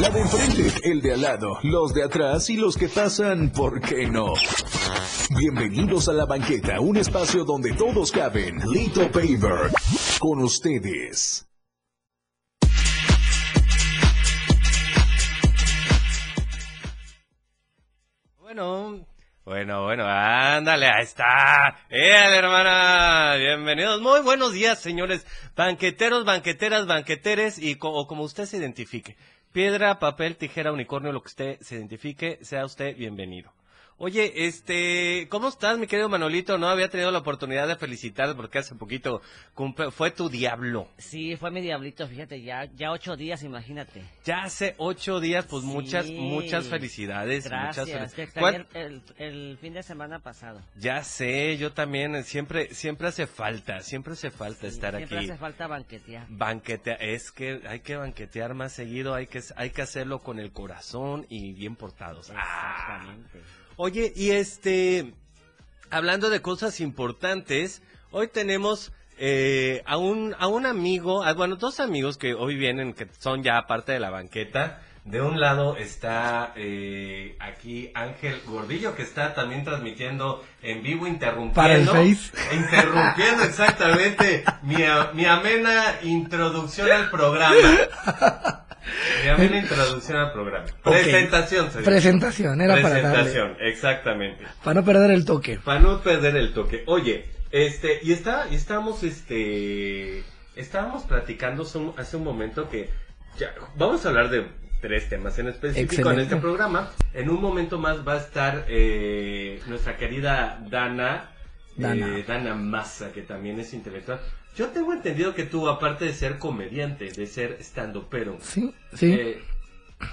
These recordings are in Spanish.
La de enfrente, el de al lado, los de atrás y los que pasan, ¿por qué no? Bienvenidos a la banqueta, un espacio donde todos caben. Lito Paver, con ustedes. Bueno, bueno, bueno, ándale, ahí está. ¡Eh, hermana! Bienvenidos. Muy buenos días, señores banqueteros, banqueteras, banqueteres y como usted se identifique. Piedra, papel, tijera, unicornio, lo que usted se identifique, sea usted bienvenido. Oye, este, ¿cómo estás, mi querido Manolito? No había tenido la oportunidad de felicitarte porque hace poquito fue tu diablo. Sí, fue mi diablito, fíjate, ya, ya ocho días, imagínate. Ya hace ocho días, pues muchas, muchas felicidades. Gracias, muchas felicidades. El, el, fin de semana pasado. Ya sé, yo también, siempre, siempre hace falta, siempre hace falta estar aquí. Siempre hace falta banquetear. Banquetear, es que hay que banquetear más seguido, hay que, hay que hacerlo con el corazón y bien portados. Exactamente. Oye, y este, hablando de cosas importantes, hoy tenemos eh, a, un, a un amigo, bueno, dos amigos que hoy vienen, que son ya parte de la banqueta. De un lado está eh, aquí Ángel Gordillo, que está también transmitiendo en vivo, interrumpiendo. Para el Face. Interrumpiendo exactamente mi, mi amena introducción al programa. Dígame una introducción al programa. Presentación, señor. Presentación, era para darle. Presentación, exactamente. Para no perder el toque. Para no perder el toque. Oye, este, y está, y estamos, este, estábamos platicando hace un momento que ya, vamos a hablar de tres temas en específico en este programa. En un momento más va a estar eh, nuestra querida Dana, Dana. Eh, Dana Massa, que también es intelectual. Yo tengo entendido que tú, aparte de ser comediante, de ser estando pero, sí, sí. Eh,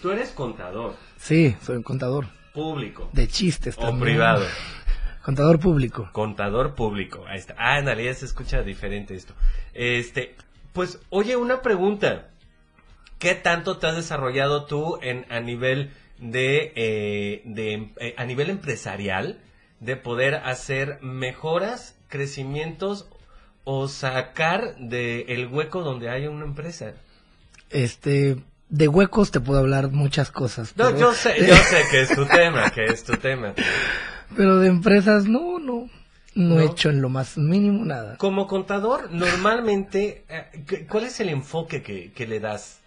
tú eres contador. Sí, soy un contador. Público. De chistes O privado. Contador público. Contador público. Ahí está. Ah, en realidad se escucha diferente esto. Este, pues, oye, una pregunta. ¿Qué tanto te has desarrollado tú en a nivel de, eh, de eh, a nivel empresarial de poder hacer mejoras, crecimientos o sacar del el hueco donde hay una empresa? Este, de huecos te puedo hablar muchas cosas. No, yo sé, yo sé que es tu tema, que es tu tema. Pero de empresas, no, no. No, he hecho en lo más mínimo nada. Como contador, normalmente, eh, ¿cuál es el enfoque que, que le das?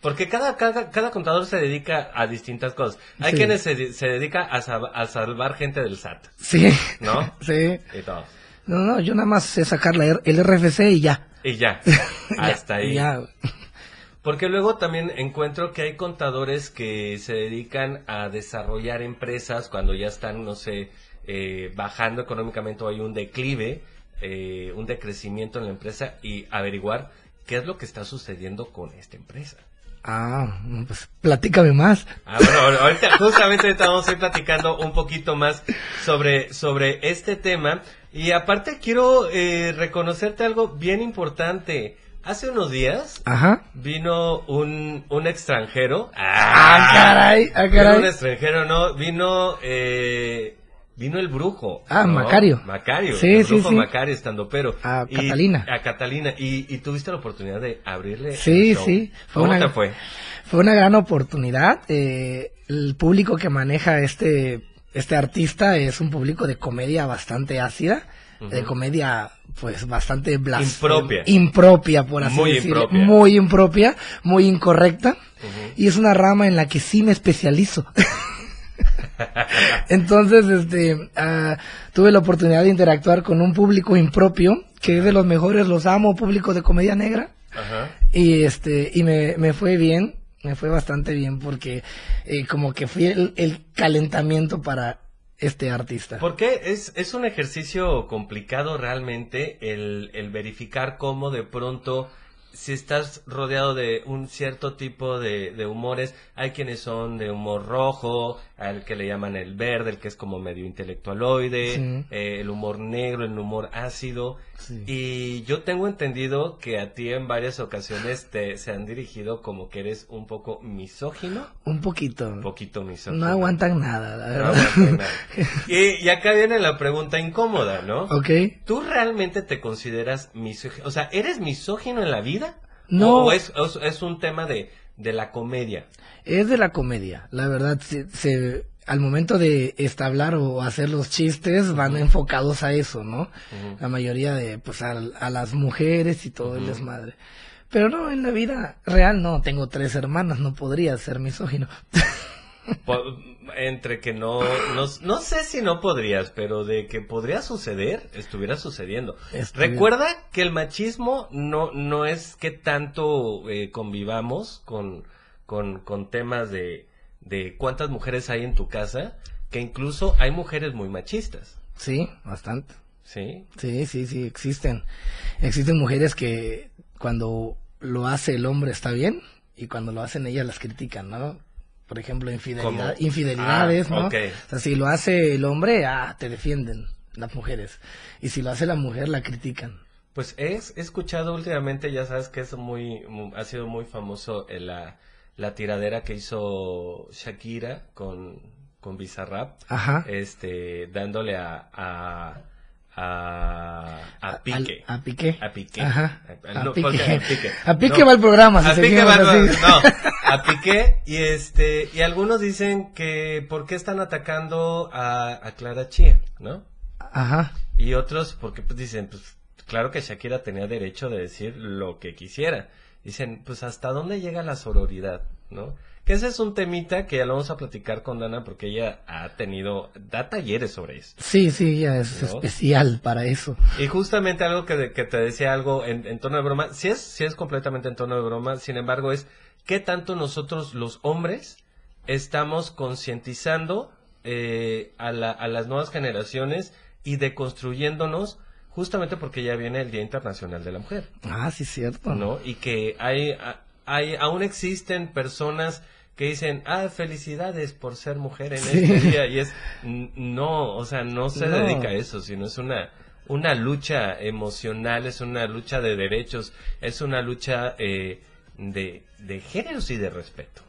Porque cada, cada, cada, contador se dedica a distintas cosas. Hay quienes se, se dedica a, a, salvar gente del SAT. Sí. ¿No? Sí. Y todo. No, no, yo nada más sé sacar la, el RFC y ya. Y ya. Hasta ahí. Ya. Porque luego también encuentro que hay contadores que se dedican a desarrollar empresas cuando ya están, no sé, eh, bajando económicamente o hay un declive, eh, un decrecimiento en la empresa y averiguar qué es lo que está sucediendo con esta empresa. Ah, pues platícame más. Ah, bueno, ahorita, justamente estamos platicando un poquito más sobre, sobre este tema. Y aparte quiero eh, reconocerte algo bien importante. Hace unos días Ajá. vino un, un extranjero. Ah, caray, ah, caray. un extranjero, no, vino eh, Vino el brujo. Ah, Macario. Macario. Sí, el sí, brujo sí. Macario estando pero. A Catalina. A Catalina. Y, y, tuviste la oportunidad de abrirle. Sí, el show. sí. Fue ¿Cómo te fue? Fue una gran oportunidad. Eh, el público que maneja este, este artista es un público de comedia bastante ácida. Uh -huh. De comedia, pues, bastante blasfema. Impropia. Impropia, por así muy decirlo. Impropia. Muy impropia. Muy incorrecta. Uh -huh. Y es una rama en la que sí me especializo. Entonces, este, uh, tuve la oportunidad de interactuar con un público impropio, que es de los mejores, los amo, público de comedia negra. Ajá. Y este, y me, me fue bien, me fue bastante bien porque eh, como que fui el, el, calentamiento para este artista. Porque es, es un ejercicio complicado realmente el, el verificar cómo de pronto si estás rodeado de un cierto tipo de, de, humores, hay quienes son de humor rojo, al que le llaman el verde, el que es como medio intelectualoide, Sí. eh, el humor negro, el humor ácido. Sí. Y yo tengo entendido que a ti en varias ocasiones te se han dirigido como que eres un poco misógino. Un poquito. Un poquito misógino. No aguantan nada, la No verdad. aguantan nada. Y, y acá viene la pregunta incómoda, ¿no? ok. ¿Tú realmente te consideras misógino? O sea, ¿eres misógino en la vida? No. ¿O es, es, es un tema de, de la comedia. Es de la comedia, la verdad, se, se- al momento de establar o hacer los chistes van enfocados a eso, ¿no? La mayoría de, pues, a, a las mujeres y todo el desmadre. Pero no, en la vida real no, tengo tres hermanas, no podría ser misógino. Po- entre que no, no, no sé si no podrías, pero de que podría suceder, estuviera sucediendo. Estuviera. Recuerda que el machismo no, no es que tanto eh, convivamos con, con, con temas de, de cuántas mujeres hay en tu casa, que incluso hay mujeres muy machistas, Sí, bastante. ¿sí? Sí, sí, sí, existen. Existen mujeres que cuando lo hace el hombre está bien y cuando lo hacen ellas las critican, ¿no? Por ejemplo, infidelidad, ¿Cómo? infidelidades, Ah, ¿no? ok. O sea, si lo hace el hombre, ah, te defienden las mujeres. Y si lo hace la mujer, la critican. Pues he, he escuchado últimamente, ya sabes que es muy, mu- ha sido muy famoso la, la tiradera que hizo Shakira con, con Bizarrap, Ajá. este, dándole a, a, a, a Pique. Al- a Piqué. A Piqué. Ajá. A- A no, Piqué. ¿por qué? A No. va el programa, si A seguimos va el. No, a Piqué y este, y algunos dicen que por qué están atacando a, a Clara Chía, ¿no? Ajá. Y otros, porque pues dicen, pues claro que Shakira tenía derecho de decir lo que quisiera. Dicen, pues hasta dónde llega la sororidad, ¿no? Que ese es un temita que ya lo vamos a platicar con Dana porque ella ha tenido, da talleres sobre eso. Sí, sí, ella es ¿No? especial para eso. Y justamente algo que, que te decía algo en, en tono de broma, sí es, sí es completamente en tono de broma, sin embargo es qué tanto nosotros los hombres estamos concientizando eh, a, la- a las nuevas generaciones y deconstruyéndonos justamente porque ya viene el Día Internacional de la Mujer, Ah, sí, cierto. ¿no? Y que hay, hay aún existen personas que dicen, ah, felicidades por ser mujer en Sí. este día. Y es, no, o sea, no se No. dedica a eso, sino es una, una lucha emocional, es una lucha de derechos, es una lucha eh, de, de géneros y de respeto.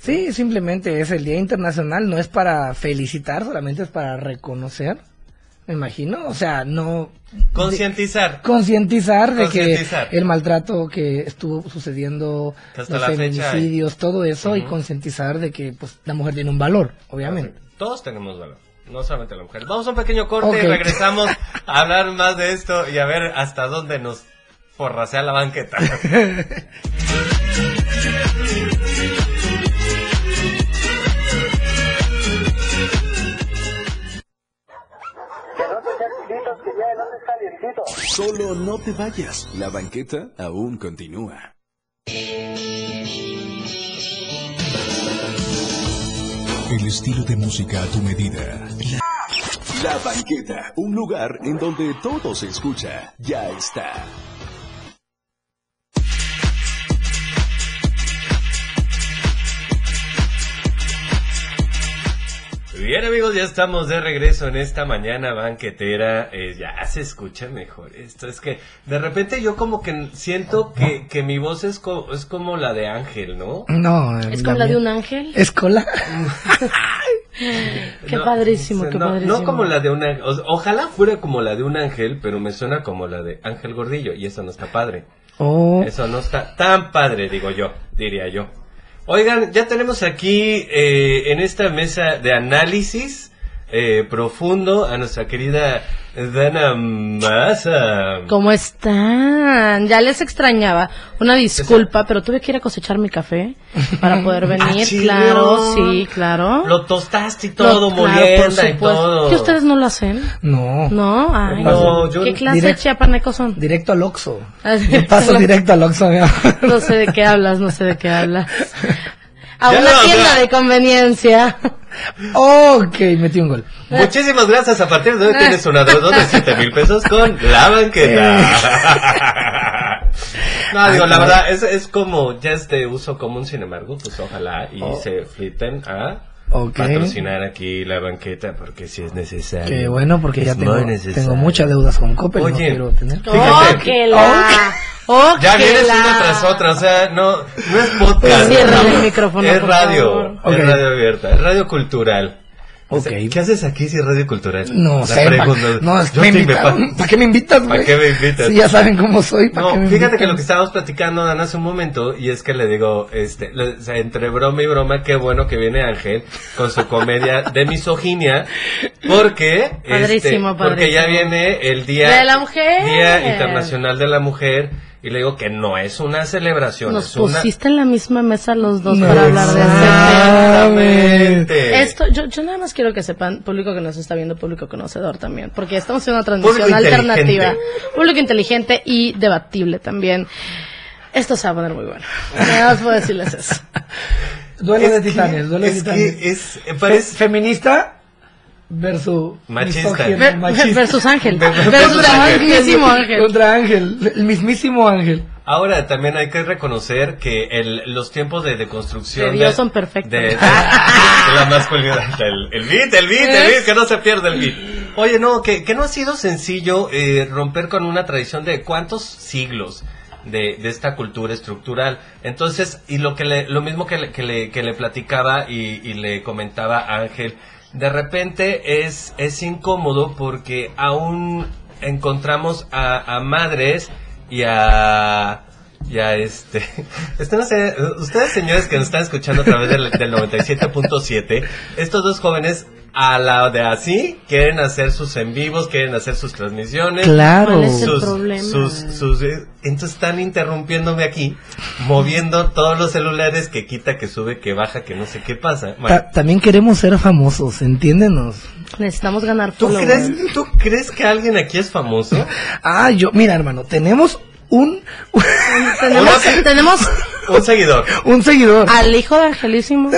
Sí, simplemente es el Día Internacional, no es para felicitar, solamente es para reconocer, me imagino, o sea, no... Concientizar. Concientizar de que el maltrato que estuvo sucediendo, Que los feminicidios, todo eso, y concientizar de que pues la mujer tiene un valor, obviamente. Todos tenemos valor, no solamente la mujer. Vamos a un pequeño corte y regresamos a hablar más de esto y a ver hasta dónde nos forrasea la banqueta. Solo no te vayas. La banqueta aún continúa. El estilo de música a tu medida. La banqueta, un lugar en donde todo se escucha, ya está. Amigos, ya estamos de regreso en esta mañana banquetera. Eh, ya se escucha mejor esto. Es que de repente yo como que siento que, que mi voz es, co- es como la de Ángel, ¿no? No, ¿Es como la de un ángel? Es cola. Qué No, padrísimo, qué no, padrísimo. No como la de un ángel. ojalá fuera como la de un ángel, pero me suena como la de Ángel Gordillo. Y eso no está padre. Oh, Eso no está tan padre, digo yo, diría yo. Oigan, ya tenemos aquí eh, en esta mesa de análisis eh, profundo a nuestra querida Dana Maza. ¿Cómo están? Ya les extrañaba. Una disculpa, pero tuve que ir a cosechar mi café para poder venir. ¿Ah, sí? claro, sí, claro. Lo tostaste y todo, Lo- claro, por y todo. ¿Que ustedes no lo hacen? no. No, ay. No, yo- ¿Qué clase de Direct- chiapanecos son? Directo al Oxxo. Ah, paso directo al Oxxo. No sé de qué hablas, no sé de qué hablas. A Ya una no, tienda de conveniencia. ok, metí un gol. Muchísimas gracias. A partir de hoy tienes una deuda de 7 mil pesos con la banqueta. No, digo, la verdad, es, es como, ya es de uso común, sin embargo, pues ojalá y Oh. se fliten a Ok. patrocinar aquí la banqueta, porque si es necesario. Qué bueno, porque ya Es tengo, muy necesario. tengo muchas deudas con Coppel. Oye. no quiero tener. Fíjate. ¡Óquela! Ya vienes ¡Óquela! una tras otra, o sea, no, no es podcast. Ciérrale no, el micrófono, Es radio, es radio abierta, es radio cultural. Ok. ¿Qué haces aquí si es Radio Cultural? No La sé, pa- pregunta- no, es- Yo me invitaron. ¿Para qué me invitas? ¿Para qué me invitas? Sí, ya saben cómo soy. ¿para qué No, me fíjate que lo que estábamos platicando, Dan, hace un momento, y es que le digo, este, le- o sea, entre broma y broma, qué bueno que viene Ángel con su comedia de misoginia, porque, este, Padrísimo, porque ya viene el día, De la mujer. Día Internacional de la Mujer, y le digo que no es una celebración, Nos es una... pusiste en la misma mesa los dos No, para hablar de. Exactamente. Esto, yo, yo nada más quiero que sepan, público que nos está viendo, público conocedor también, porque estamos en una transmisión Público alternativa, inteligente. público inteligente y debatible también. Esto se va a poner muy bueno. Nada más puedo decirles eso. Duelo Es de titanes, duelo de es titanes. que es, Fe- parece, feminista versus Machista. versus Ángel. Versus Versus Ángel. el mismísimo Ángel. Contra Ángel, el mismísimo Ángel. Ahora también hay que reconocer que el, los tiempos de deconstrucción De Dios son perfectos. de, de- de la masculinidad. El, el beat, el beat, el beat, que no se pierda el beat. Oye, no, que, que no ha sido sencillo eh, romper con una tradición de cuántos siglos de, de esta cultura estructural. Entonces, y lo que le, lo mismo que le, que le, que le platicaba y, y le comentaba Ángel, de repente es, es incómodo porque aún encontramos a, a madres y a y a este este ustedes señores que nos están escuchando a través del, del 97.7 estos dos jóvenes a la de así quieren hacer sus en vivos quieren hacer sus transmisiones Claro. ¿Cuál es el sus, problema? sus, sus, eh, entonces están interrumpiéndome aquí, moviendo todos los celulares que quita, que sube, que baja, que no sé qué pasa. Bueno, Ta- también queremos ser famosos, entiéndenos. Necesitamos ganar ¿tú crees, ¿Tú crees que alguien aquí es famoso? Ah, yo, mira, hermano, tenemos un, Tenemos, tenemos Un seguidor. un seguidor. al hijo de Angelísimo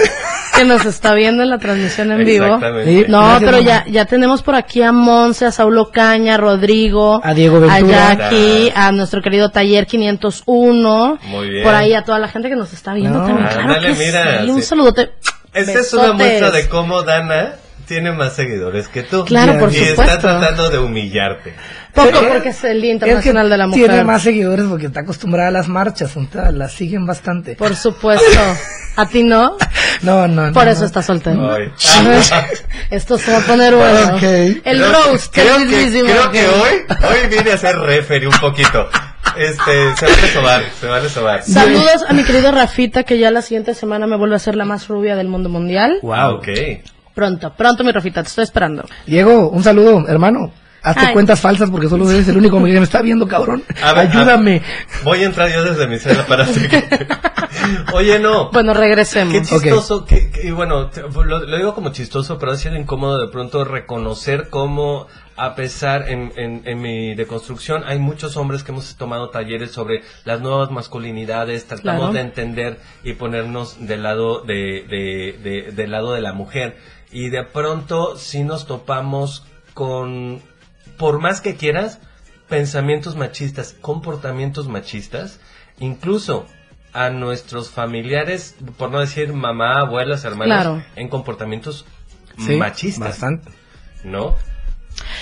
que nos está viendo en la transmisión en vivo. Exactamente. Sí. No, Gracias, pero mamá. ya, ya tenemos por aquí a Monse, a Saulo Caña, a Rodrigo, A Diego Ventura. a Jackie, a nuestro querido Taller 501. Muy bien. Por ahí a toda la gente que nos está viendo No. también. Claro Ándale, que mira, sí. Un sí. saludote. Esta es una muestra de cómo Dana tiene más seguidores que tú. Claro, por y está supuesto. tratando de humillarte. Poco Eh, porque es el Día Es que Internacional de la Mujer. Tiene más seguidores porque está acostumbrada a las marchas, entonces las siguen bastante. Por supuesto. ¿A ti no? No, no, no. Por no. eso está soltero. Ay. Esto se va a poner bueno. Ok. El Creo- roast. Creo que, creo que hoy, hoy viene a ser referee un poquito. Este, se vale sobar, se vale sobar. Saludos a mi querido Rafita, que ya la siguiente semana me vuelve a ser la más rubia del mundo mundial. Ah, ok. Pronto, pronto mi Rafita, te estoy esperando. Diego, un saludo, hermano. Hazte Ay. cuentas falsas porque solo eres el único que me está viendo, cabrón. A ver, Ayúdame. a- voy a entrar yo desde mi celda para seguirte. Oye, no. Bueno, regresemos. Qué chistoso, que, que- y bueno, te- lo, lo digo como chistoso, pero ha sido incómodo de pronto reconocer cómo, a pesar en, en, en mi deconstrucción, hay muchos hombres que hemos tomado talleres sobre las nuevas masculinidades, tratamos Claro. de entender y ponernos del lado de, de, de- del lado de la mujer. Y de pronto sí nos topamos con, por más que quieras, pensamientos machistas, comportamientos machistas, incluso a nuestros familiares, por no decir mamá, abuelas, hermanos, Claro. en comportamientos Sí, machistas, Bastante. ¿no?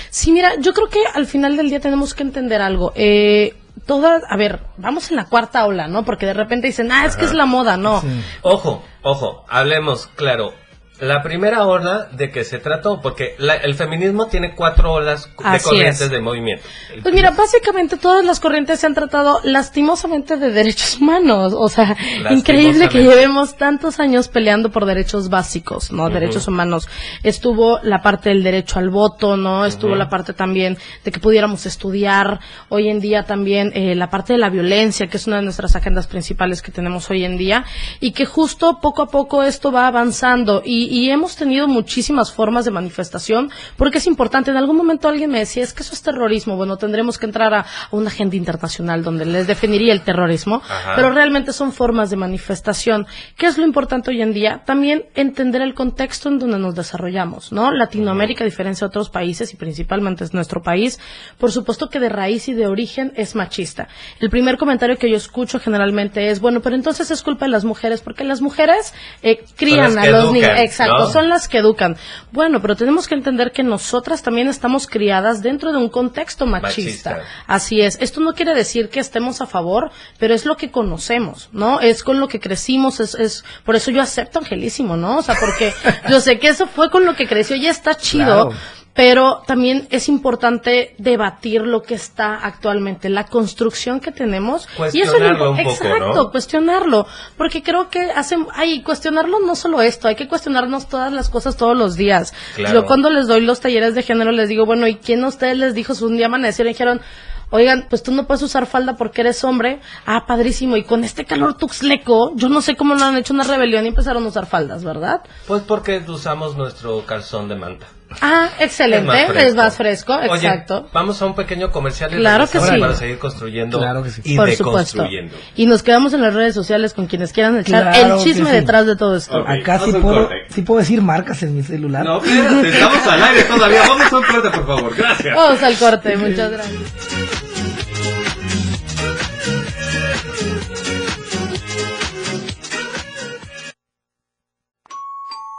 Sí, mira, yo creo que al final del día tenemos que entender algo. Eh, todas, a ver, vamos en la cuarta ola, ¿no? Porque de repente dicen, ah, es que es la moda, no. Sí. Ojo, ojo, hablemos claro. La primera ola de que se trató, porque la- el feminismo tiene cuatro olas de Así corrientes es. de movimiento. Pues mira, básicamente todas las corrientes se han tratado lastimosamente de derechos humanos. O sea, increíble que llevemos tantos años peleando por derechos básicos, ¿no? Derechos humanos. Estuvo la parte del derecho al voto, ¿no? Estuvo la parte también de que pudiéramos estudiar. Hoy en día también eh, la parte de la violencia, que es una de nuestras agendas principales que tenemos hoy en día. Y que justo poco a poco esto va avanzando. Y, y hemos tenido muchísimas formas de manifestación porque es importante. En algún momento alguien me decía, es que eso es terrorismo. Bueno, tendremos que entrar a, a una agenda internacional donde les definiría el terrorismo, Ajá. pero realmente son formas de manifestación. ¿Qué es lo importante hoy en día? También entender el contexto en donde nos desarrollamos, ¿no? Latinoamérica, a diferencia de otros países y principalmente es nuestro país, por supuesto que de raíz y de origen es machista. El primer comentario que yo escucho generalmente es, bueno, pero entonces es culpa de las mujeres, porque las mujeres eh, crían a los niños. Exacto, ¿no? son las que educan. Bueno, pero tenemos que entender que nosotras también estamos criadas dentro de un contexto machista. Machista. Así es. Esto no quiere decir que estemos a favor, pero es lo que conocemos, ¿no? Es con lo que crecimos, es, es por eso yo acepto Angelísimo, ¿no? O sea, porque yo sé que eso fue con lo que creció y está chido. Claro. Pero también es importante debatir lo que está actualmente, la construcción que tenemos. y eso es lo Cuestionarlo impo- un poco, Exacto, ¿no? cuestionarlo, porque creo que hacen, ay, cuestionarlo no solo esto, hay que cuestionarnos todas las cosas todos los días. Claro. Yo cuando les doy los talleres de género les digo, bueno, ¿y quién a ustedes les dijo si un día amanecieron y dijeron, oigan, pues tú no puedes usar falda porque eres hombre? Ah, padrísimo, y con este calor tuxleco, yo no sé cómo no han hecho una rebelión y empezaron a usar faldas, ¿verdad? Pues porque usamos nuestro calzón de manta. Ah, excelente, es más fresco, Oye, exacto. vamos a un pequeño comercial y Claro que sí. para seguir construyendo Claro que sí. y Por supuesto. deconstruyendo. Y nos quedamos en las redes sociales con quienes quieran echar Claro el chisme sí. detrás de todo esto. Acá sí puedo, sí puedo decir marcas en mi celular. No, espérate, estamos al aire todavía. Vamos a un corte, por favor. Gracias. Vamos al corte, muchas gracias.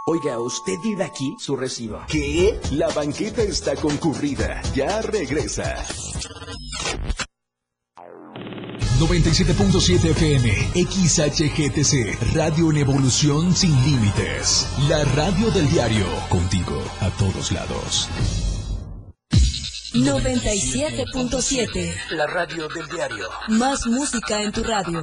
Oiga, ¿usted vive aquí? Su recibo. ¿Qué? La banqueta está concurrida. Ya regresa. 97.7 FM, XHGTC, Radio en Evolución Sin Límites. La radio del diario, contigo a todos lados. 97.7. La radio del diario. Más música en tu radio.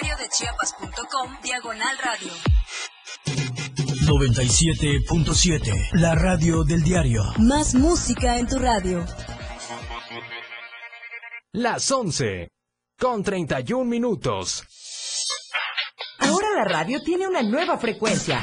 www.diariodechiapas.com Diagonal radio. 97.7. La radio del diario. Más música en tu radio. Las 11. Con 31 minutos. Ahora la radio tiene una nueva frecuencia.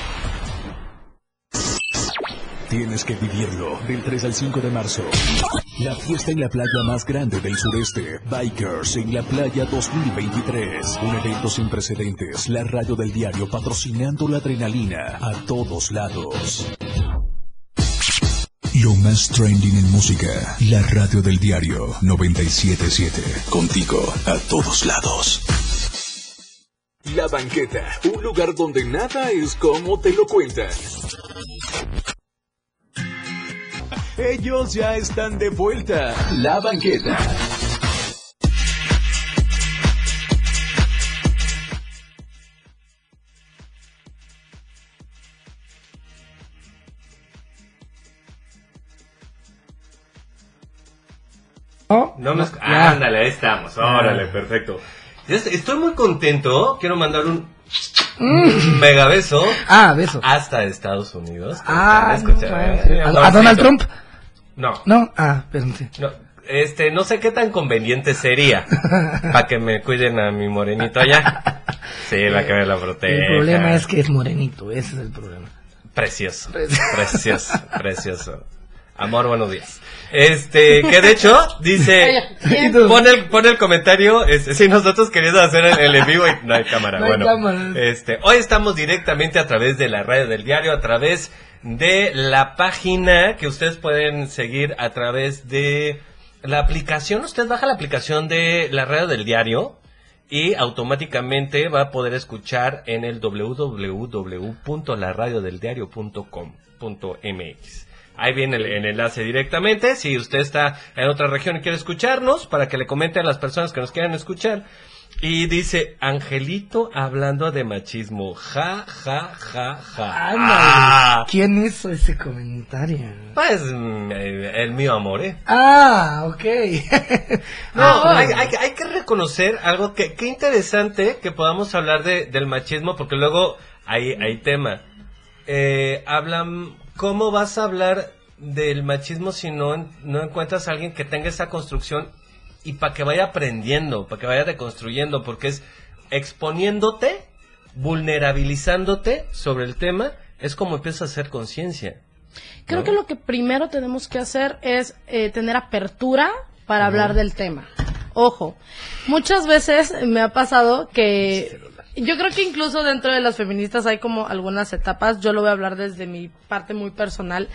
Tienes que vivirlo del 3 al 5 de marzo. La fiesta en la playa más grande del sureste. Bikers en la playa 2023. Un evento sin precedentes. La radio del diario patrocinando la adrenalina a todos lados. Lo más trending en música. La radio del diario 977. Contigo a todos lados. La banqueta. Un lugar donde nada es como te lo cuentan. Ellos ya están de vuelta. La banqueta. ¿No? No me... Ya. Ándale, ahí estamos. Órale, perfecto. Estoy muy contento. Quiero mandar un mega beso Ah, beso. hasta Estados Unidos. Ah. ¿A. Donald Trump? No, No, ah, espérense. no. Este, no sé qué tan conveniente sería para que me cuiden a mi morenito allá. Sí, la que me la proteja. El problema es que es morenito, ese es el problema. Precioso, precioso, precioso. Amor, buenos días. Este, que de hecho, dice, pon el, pon el comentario, este, si nosotros queriendo hacer el, el en vivo y no hay cámara, No hay bueno. cámara. Este, hoy estamos directamente a través de la radio del diario, a través de la página que ustedes pueden seguir a través de la aplicación. Usted baja la aplicación de la radio del diario y automáticamente va a poder escuchar en el www.laradiodeldiario.com.mx. Ahí viene el, enlace directamente. Si usted está en otra región y quiere escucharnos, para que le comente a las personas que nos quieran escuchar. Y dice, Angelito hablando de machismo. Ja, ja, ja, ja. Ándale. Ah, ¿Quién hizo ese comentario? pues el mío amor, ¿eh? Ah, ok. No, Ah, hay, hay- hay que reconocer algo que, qué interesante que podamos hablar de, del machismo, porque luego hay, hay tema. Eh, hablan, ¿cómo vas a hablar del machismo si no, no encuentras a alguien que tenga esa construcción y para que vaya aprendiendo, para que vaya deconstruyendo, porque es exponiéndote, vulnerabilizándote sobre el tema, es como empiezas a hacer conciencia. Creo ¿no? que lo que primero tenemos que hacer es eh, tener apertura para hablar del tema. Ojo, muchas veces me ha pasado que yo creo que incluso dentro de las feministas hay como algunas etapas. Yo lo voy a hablar desde mi parte muy personal.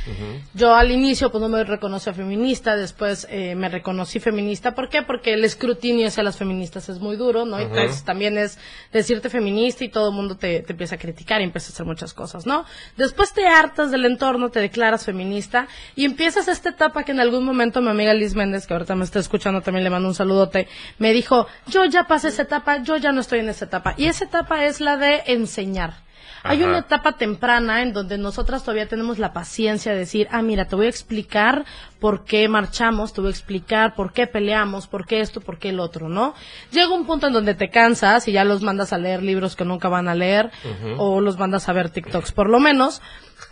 Yo al inicio pues no me reconocí feminista, después eh, me reconocí feminista. ¿Por qué? Porque el escrutinio hacia las feministas es muy duro, ¿no? Ujú. Entonces también es decirte feminista y todo el mundo te, te empieza a criticar y empieza a hacer muchas cosas, ¿no? Después te hartas del entorno, te declaras feminista y empiezas esta etapa que en algún momento mi amiga Liz Méndez, que ahorita me está escuchando, también le mando un saludote, me dijo, yo ya pasé esa etapa, yo ya no estoy en esa etapa. Y esa etapa es la de enseñar. Hay una etapa temprana en donde nosotras todavía tenemos la paciencia de decir, ah, mira, te voy a explicar por qué marchamos, te voy a explicar por qué peleamos, por qué esto, por qué el otro, ¿no? Llega un punto en donde te cansas y ya los mandas a leer libros que nunca van a leer o los mandas a ver TikToks por lo menos.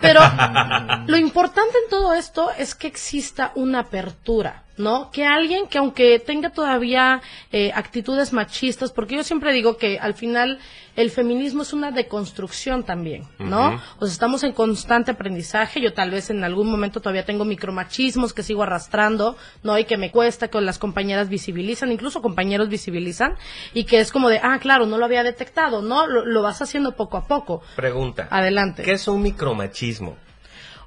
Pero lo importante en todo esto es que exista una apertura, ¿no? Que alguien que aunque tenga todavía eh, actitudes machistas, porque yo siempre digo que al final el feminismo es una deconstrucción también, ¿no? O sea, estamos en constante aprendizaje. Yo tal vez en algún momento todavía tengo micromachismos que sigo arrastrando, ¿no? Y que me cuesta, que las compañeras visibilizan, incluso compañeros visibilizan, y que es como de, ah, claro, no lo había detectado, ¿no? Lo, lo vas haciendo poco a poco. Pregunta. Adelante. ¿Qué es un micromachismo?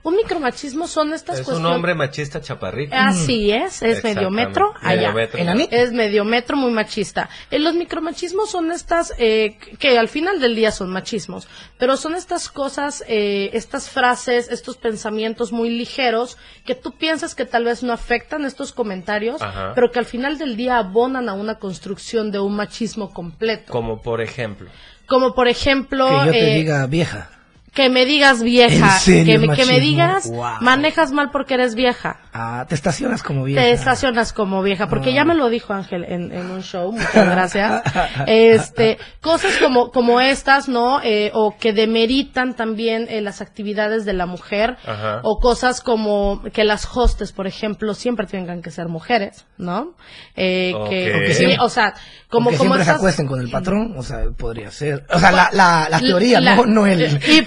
Un micromachismo son estas Es un cuestiones. hombre machista chaparrito. Así es, es medio metro allá. Metro. Es medio metro muy machista. Eh, los micromachismos son estas eh, que al final del día son machismos, pero son estas cosas, eh, estas frases, estos pensamientos muy ligeros que tú piensas que tal vez no afectan estos comentarios, Ajá. pero que al final del día abonan a una construcción de un machismo completo. Como por ejemplo. Como por ejemplo, Que yo te eh, diga vieja. Que me digas vieja, ¿En serio, que, me, que me machismo? digas Wow. manejas mal porque eres vieja. Ah, te estacionas como vieja. Te estacionas como vieja, porque Ah. ya me lo dijo Ángel en, en un show, muchas gracias. Este, cosas como, como estas, ¿no? Eh, o que demeritan también eh, las actividades de la mujer, Ajá. o cosas como que las hostes, por ejemplo, siempre tengan que ser mujeres, ¿no? Eh, que, sí, o sea, como, o que como siempre se acuesten con el patrón, o sea, podría ser. O sea, la, la, la teoría, La- no, no el... y-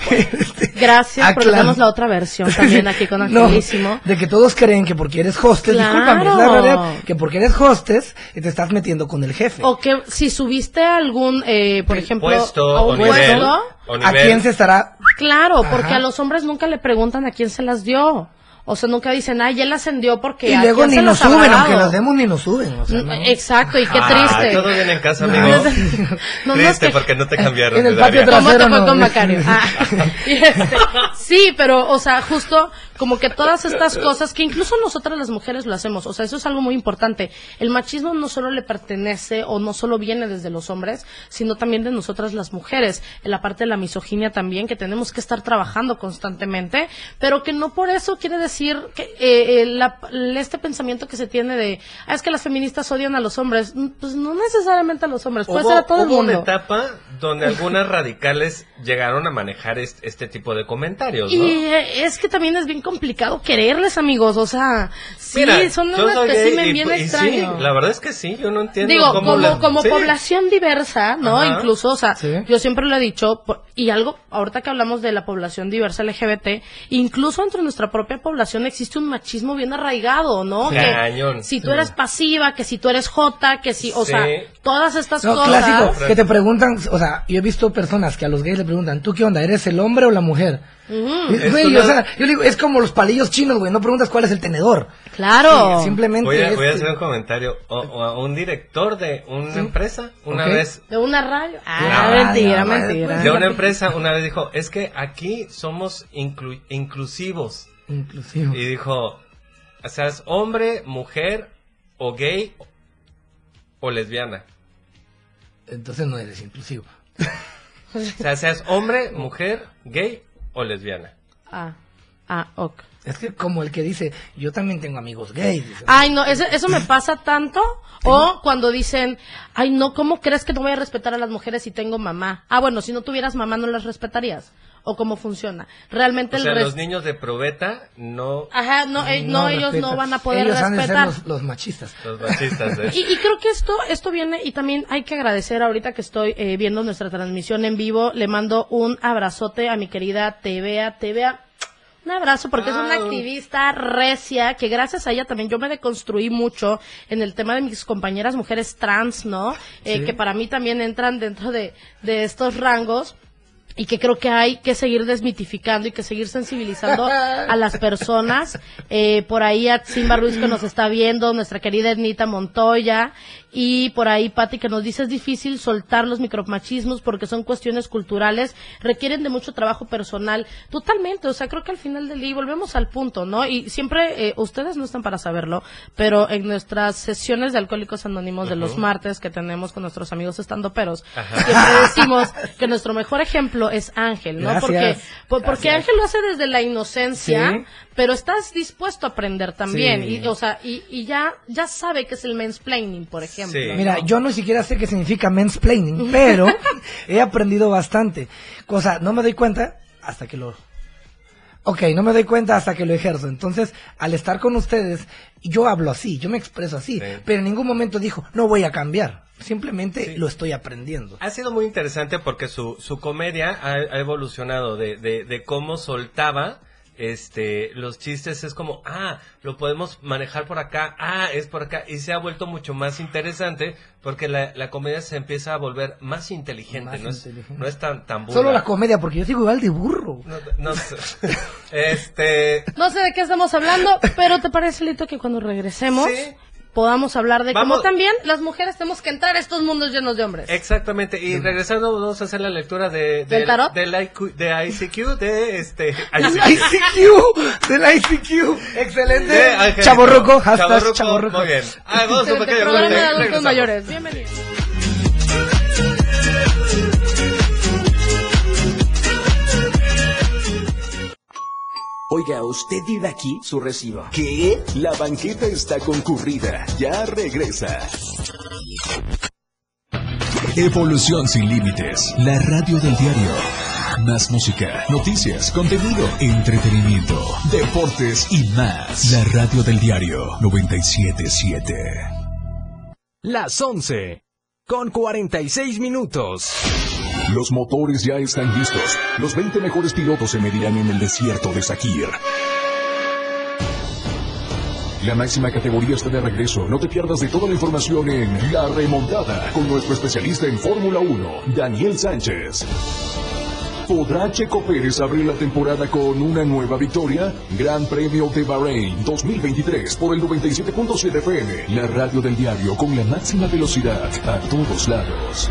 gracias, Ah, porque claro. tenemos la otra versión también aquí con No, Angelísimo. de que todos creen que porque eres hostes, Claro. discúlpame, es la realidad, que porque eres hostes, te estás metiendo con el jefe. O que si subiste algún, eh, por ejemplo, Puesto a un nivel, puesto, o ¿A nivel. quién se estará? Claro, porque Ajá. a los hombres nunca le preguntan a quién se las dio. O sea, nunca dicen, ay, él ascendió porque Y luego ni nos suben, aunque dado?" las demos ni nos suben. O sea, Mm, ¿no? Exacto, y qué Ah, triste. todo bien en casa, No, amigo. no, no Triste que- porque no te cambiaron. En el patio área. ¿Cómo te trasero fue con Macario? Ah, y este, sí, pero, o sea, justo como que todas estas cosas que incluso nosotras las mujeres lo hacemos, o sea, eso es algo muy importante. El machismo no solo le pertenece o no solo viene desde los hombres, sino también de nosotras las mujeres. En la parte de la misoginia también, que tenemos que estar trabajando constantemente, pero que no por eso quiere decir que eh, eh, la- este pensamiento que se tiene de, ah, es que las feministas odian a los hombres. Mm, Pues no necesariamente a los hombres, puede ser a todo el hubo mundo. una etapa donde algunas radicales llegaron a manejar este, este tipo de comentarios, ¿no? Y eh, es que también es bien complicado quererles, amigos. O sea, sí, Mira, son yo un soy gay espécimen y- bien y sí, extraño. la verdad es que sí, yo no entiendo Digo, cómo como, la- como sí. población diversa, ¿no? Ajá. Incluso, o sea, Sí. yo siempre lo he dicho, por- y algo, ahorita que hablamos de la población diversa LGBT, incluso entre nuestra propia población existe un machismo bien arraigado, ¿no? Que si tú eres pasiva, que si tú eres jota, que si, o Sí. sea, todas estas No, cosas. clásico, que te preguntan, o sea, yo he visto personas que a los gays le preguntan, ¿tú qué onda? ¿Eres el hombre o la mujer? Güey, o sea, yo digo, es como los palillos chinos, güey, no preguntas cuál es el tenedor. Claro. Sí, simplemente Voy a, voy hacer un comentario. O, o a un director de una empresa, una vez De una radio. Ah, mentira, mentira. de una empresa, una vez dijo, es que aquí somos inclu- inclusivos. Inclusivo. Y dijo, o sea, es hombre, mujer, o gay, o lesbiana. entonces no eres inclusivo. O sea, seas hombre, mujer, gay o lesbiana. Ah, ah, ok. Es que como el que dice, yo también tengo amigos gays. Ay, no, eso, eso me pasa tanto. O cuando dicen, ay, no, ¿cómo crees que no voy a respetar a las mujeres si tengo mamá? Ah, bueno, si no tuvieras mamá, ¿no las respetarías? ¿O cómo funciona? Realmente O el sea, res- los niños de probeta no... Ajá, no, eh, no, ellos no van a poder Ellos han de ser respetar. los, los machistas. Los machistas, ¿eh? Y, y creo que esto, esto viene, y también hay que agradecer ahorita que estoy eh, viendo nuestra transmisión en vivo, le mando un abrazote a mi querida TVA, TVA, un abrazo porque es una activista recia que gracias a ella también yo me deconstruí mucho en el tema de mis compañeras mujeres trans, ¿no? Eh, Sí. Que para mí también entran dentro de, de estos rangos y que creo que hay que seguir desmitificando y que seguir sensibilizando a las personas. Eh, por ahí a Simba Ruiz que nos está viendo, nuestra querida Ednita Montoya, y por ahí Patti que nos dice es difícil soltar los micromachismos porque son cuestiones culturales, requieren de mucho trabajo personal. Totalmente, o sea, creo que al final del día y volvemos al punto, ¿no? Y siempre, eh, ustedes no están para saberlo, pero en nuestras sesiones de Alcohólicos Anónimos de los martes que tenemos con nuestros amigos estandoperos, siempre decimos que nuestro mejor ejemplo es Ángel, ¿no? Gracias. Porque, por- porque. Ángel lo hace desde la inocencia, Sí. Pero estás dispuesto a aprender también. Sí. Y, o sea, y, y ya, ya sabe que es el mansplaining, por ejemplo. Mira, ¿no? yo no siquiera sé qué significa mansplaining, pero he aprendido bastante. Cosa, no me doy cuenta hasta que lo... Ok, no me doy cuenta hasta que lo ejerzo. Entonces, al estar con ustedes, yo hablo así, yo me expreso así, pero en ningún momento dijo, no voy a cambiar. Simplemente lo estoy aprendiendo. Ha sido muy interesante porque su, su comedia ha, ha evolucionado de, de, de cómo soltaba este los chistes es como ah lo podemos manejar por acá ah es por acá y se ha vuelto mucho más interesante porque la, la comedia se empieza a volver más inteligente Más no es no es tan tan burda. Solo la comedia, porque yo sigo igual de burro. no sé. este No sé de qué estamos hablando, pero ¿te parece, Lito, que cuando regresemos podamos hablar de Vamos. cómo también las mujeres tenemos que entrar a estos mundos llenos de hombres? Exactamente, y regresando vamos a hacer la lectura de, ¿Del tarot? del IQ de ICQ, de este ICQ, del ICQ, excelente. De. Chaborroco, hashtag chaborroco. Muy bien. Hagamos un pequeño Programa de adultos mayores. Bienvenidos. Oiga, ¿usted vive aquí? Su recibo. ¿Qué? La banqueta está concurrida. Ya regresa. Evolución sin límites. La radio del diario. Más música, noticias, contenido, entretenimiento, deportes y más. La radio del diario 977. Las 11. Con 46 minutos. Los motores ya están listos. Los 20 mejores pilotos se medirán en el desierto de Sakir. La máxima categoría está de regreso. No te pierdas de toda la información en La Remontada con nuestro especialista en Fórmula 1, Daniel Sánchez. ¿Podrá Checo Pérez abrir la temporada con una nueva victoria? Gran Premio de Bahrein 2023 por el 97.7 FM, la radio del diario con la máxima velocidad a todos lados.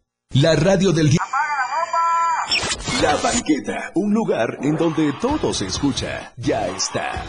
La radio del diario. La banqueta, un lugar en donde todo se escucha, ya está.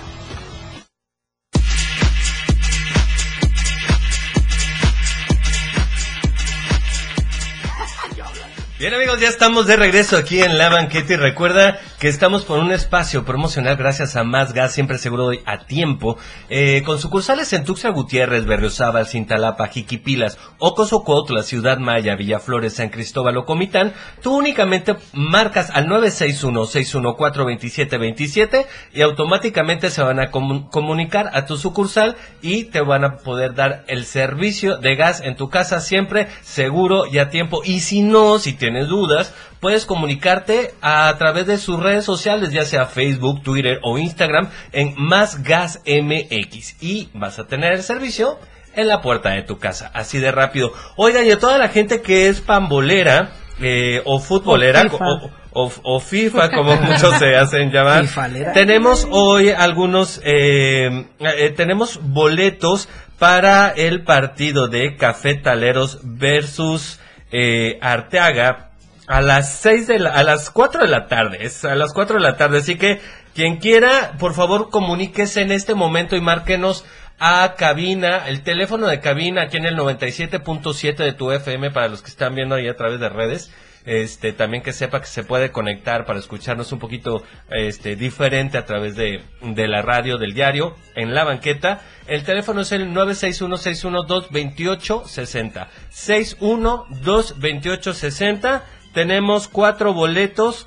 Bien amigos, ya estamos de regreso aquí en La Banqueta y recuerda que estamos por un espacio promocional gracias a Más Gas, siempre seguro a tiempo, eh, con sucursales en Tuxtla Gutiérrez, Berriozábal, Cintalapa, Jiquipilas, Ocosocuautla, Ciudad Maya, Villaflores, San Cristóbal o Comitán, tú únicamente marcas al 961-614-2727 y automáticamente se van a comu- comunicar a tu sucursal y te van a poder dar el servicio de gas en tu casa siempre seguro y a tiempo. Y si no, si tienes dudas, puedes comunicarte a través de sus redes sociales, ya sea Facebook, Twitter o Instagram, en Más Gas MX. Y vas a tener el servicio en la puerta de tu casa, así de rápido. Oigan, y a toda la gente que es pambolera eh, o futbolera O FIFA. o, o- o FIFA, como muchos se hacen llamar, Fifalera. tenemos hoy algunos, eh, eh, tenemos boletos para el partido de Cafetaleros versus eh, Arteaga a las seis de la, a las 4 de la tarde, es a las 4 de la tarde, así que quien quiera, por favor, comuníquese en este momento y márquenos a cabina, el teléfono de cabina aquí en el 97.7 de tu FM para los que están viendo ahí a través de redes. Este, también que sepa que se puede conectar para escucharnos un poquito este, diferente a través de, de la radio del diario en la banqueta. El teléfono es el 961-612-2860. 612-2860. Tenemos cuatro boletos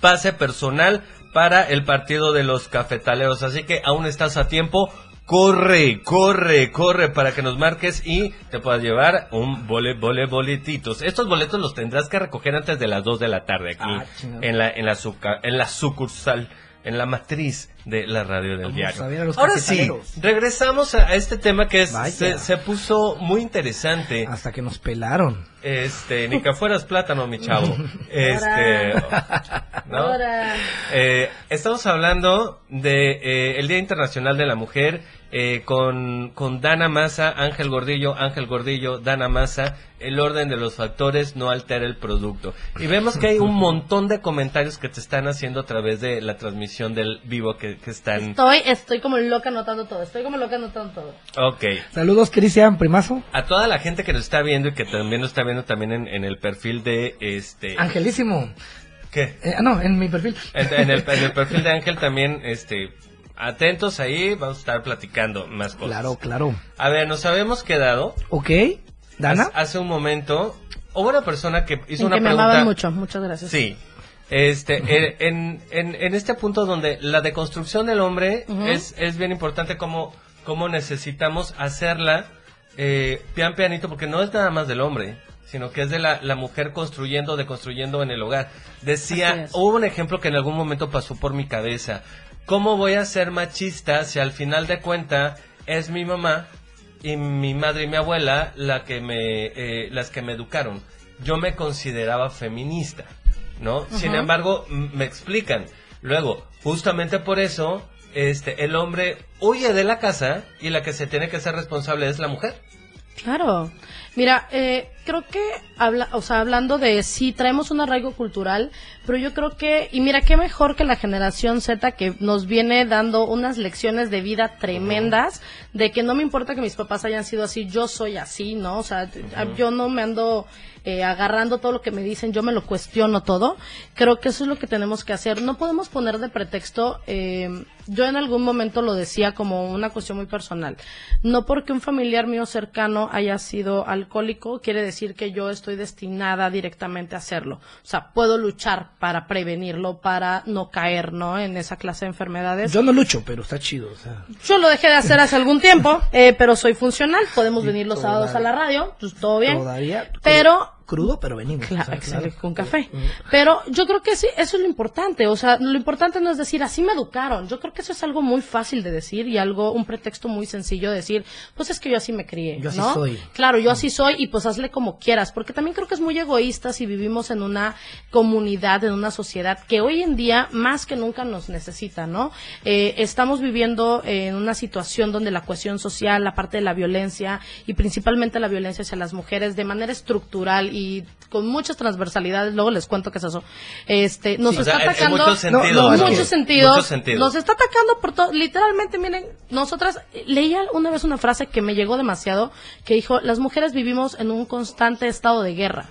pase personal para el partido de los cafetaleros. Así que aún estás a tiempo. Corre, corre, corre para que nos marques y te puedas llevar un bole, bole, boletitos. Estos boletos los tendrás que recoger antes de las 2 de la tarde aquí Ah, en la en la en la sucursal, en la matriz de la radio del Vamos diario. a ver a los Ahora sí, regresamos a este tema que es- se, se puso muy interesante. Hasta que nos pelaron. Este, ni que fueras plátano, mi chavo. Este. Eh, estamos hablando de eh, el Día Internacional de la Mujer eh, con, con Dana Massa, Ángel Gordillo, Ángel Gordillo, Dana Massa. El orden de los factores no altera el producto. Y vemos que hay un montón de comentarios que te están haciendo a través de la transmisión del vivo que, que están. Estoy, estoy como loca anotando todo. Estoy como loca anotando todo. Ok. Saludos, Cristian, primazo. A toda la gente que nos está viendo y que también nos está viendo también en, en el perfil de este. Angelísimo. ¿Qué? Eh, ah, no, en mi perfil. En, en el, en el perfil de Ángel también, este, atentos ahí, vamos a estar platicando más cosas. Claro, claro. A ver, nos habíamos quedado. Ok. ¿Dana? Hace, hace un momento, hubo una persona que hizo En una que me pregunta. mucho. Muchas gracias. Sí. Este, eh, en, en, en este punto donde la deconstrucción del hombre es, es bien importante como, como necesitamos hacerla eh, pian pianito, porque no es nada más del hombre, sino que es de la, la mujer construyendo, deconstruyendo en el hogar. Decía, hubo un ejemplo que en algún momento pasó por mi cabeza. ¿Cómo voy a ser machista si al final de cuenta es mi mamá y mi madre y mi abuela la que me, eh, las que me educaron? Yo me consideraba feminista. ¿no? Sin embargo, me explican. Luego, justamente por eso, este, el hombre huye de la casa y la que se tiene que ser responsable es la mujer. Claro. Mira, eh, creo que habla, o sea, hablando de sí traemos un arraigo cultural, pero yo creo que y mira qué mejor que la generación Z que nos viene dando unas lecciones de vida tremendas de que no me importa que mis papás hayan sido así, yo soy así, ¿no? O sea, yo no me ando eh, agarrando todo lo que me dicen, yo me lo cuestiono todo. Creo que eso es lo que tenemos que hacer. No podemos poner de pretexto, eh, yo en algún momento lo decía como una cuestión muy personal. No porque un familiar mío cercano haya sido alcohólico, quiere decir que yo estoy destinada directamente a hacerlo. O sea, puedo luchar para prevenirlo, para no caer, ¿no? En esa clase de enfermedades. Yo no lucho, pero está chido. O sea. Yo lo dejé de hacer hace algún tiempo, eh, pero soy funcional. Podemos venir los sábados a la radio, pues todo bien. Todavía. Pero Crudo, pero venimos. Claro, o sea, excelente, claro. con café. Pero yo creo que sí, eso es lo importante. O sea, lo importante no es decir, así me educaron. Yo creo que eso es algo muy fácil de decir y algo, un pretexto muy sencillo de decir, pues es que yo así me crié. Yo así ¿no? soy. Claro, yo así soy y pues hazle como quieras. Porque también creo que es muy egoísta si vivimos en una comunidad, en una sociedad que hoy en día más que nunca nos necesita, ¿no? Eh, estamos viviendo en una situación donde la cohesión social, la parte de la violencia y principalmente la violencia hacia las mujeres de manera estructural y con muchas transversalidades, luego les cuento qué es eso, este, nos Sí, está sea, en- en atacando muchos sentidos. No, no, es muchos que- sentidos, muchos sentidos. nos está atacando por todo, literalmente, miren, nosotras, leía una vez una frase que me llegó demasiado, que dijo, las mujeres vivimos en un constante estado de guerra.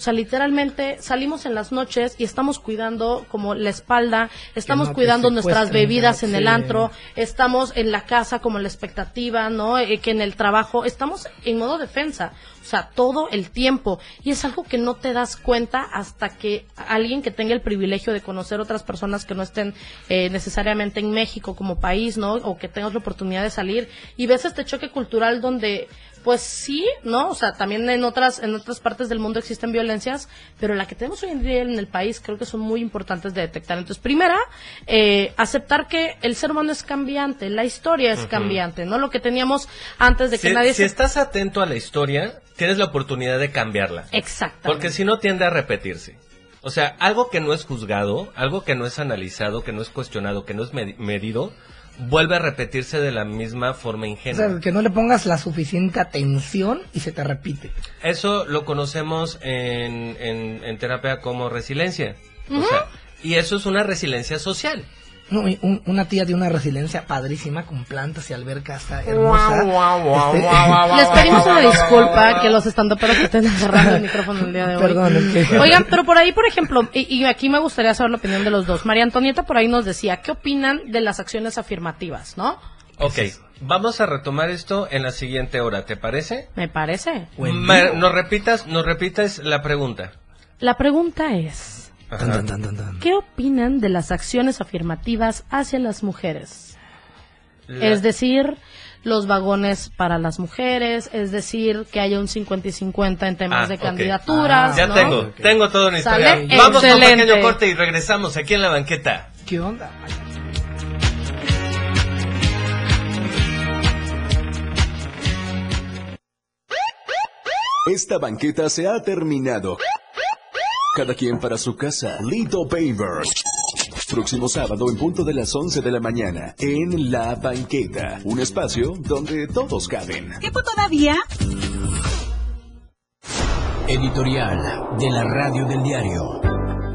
O sea, literalmente salimos en las noches y estamos cuidando como la espalda, estamos no cuidando nuestras bebidas en el antro, estamos en la casa como la expectativa, ¿no? Eh, que en el trabajo estamos en modo defensa, o sea, todo el tiempo. Y es algo que no te das cuenta hasta que alguien que tenga el privilegio de conocer otras personas que no estén eh, necesariamente en México como país, ¿no? O que tengas la oportunidad de salir y ves este choque cultural donde pues sí, ¿no? O sea, también en otras, en otras partes del mundo existen violencias, pero la que tenemos hoy en día en el país creo que son muy importantes de detectar. Entonces, primera, eh, aceptar que el ser humano es cambiante, la historia es cambiante, ¿no? Lo que teníamos antes de que Si, nadie si se... estás atento a la historia, tienes la oportunidad de cambiarla. Exactamente. Porque si no tiende a repetirse. O sea, algo que no es juzgado, algo que no es analizado, que no es cuestionado, que no es med- medido, vuelve a repetirse de la misma forma O ingenua. sea, que no le pongas la suficiente atención y se te repite. Eso lo conocemos en, en, en terapia como resiliencia. O sea, y eso es una resiliencia social. No, y un- una tía de una resiliencia padrísima con plantas y albercas. Este- Les pedimos una disculpa que los estandoperos estén agarrando el micrófono el día de hoy. Perdón, Oigan, pero por ahí, por ejemplo, y, y aquí me gustaría saber la opinión de los dos. María Antonieta por ahí nos decía, ¿qué opinan de las acciones afirmativas, no? Ok, vamos a retomar esto en la siguiente hora, ¿te parece? Me parece. Ma- nos repitas, nos repitas la pregunta. La pregunta es, ¿qué opinan de las acciones afirmativas hacia las mujeres? La- Es decir, los vagones para las mujeres, es decir, que haya un 50 y 50 en temas Ah, de candidaturas. ya ¿no? tengo, tengo toda una historia. ¿Sale? Vamos con un pequeño corte y regresamos aquí en la banqueta. ¿Qué onda? Esta banqueta se ha terminado. Cada quien para su casa. Lito Paver. Próximo sábado en punto de las 11 de la mañana en La Banqueta, un espacio donde todos caben. ¿Tiempo todavía? Editorial de la Radio del Diario.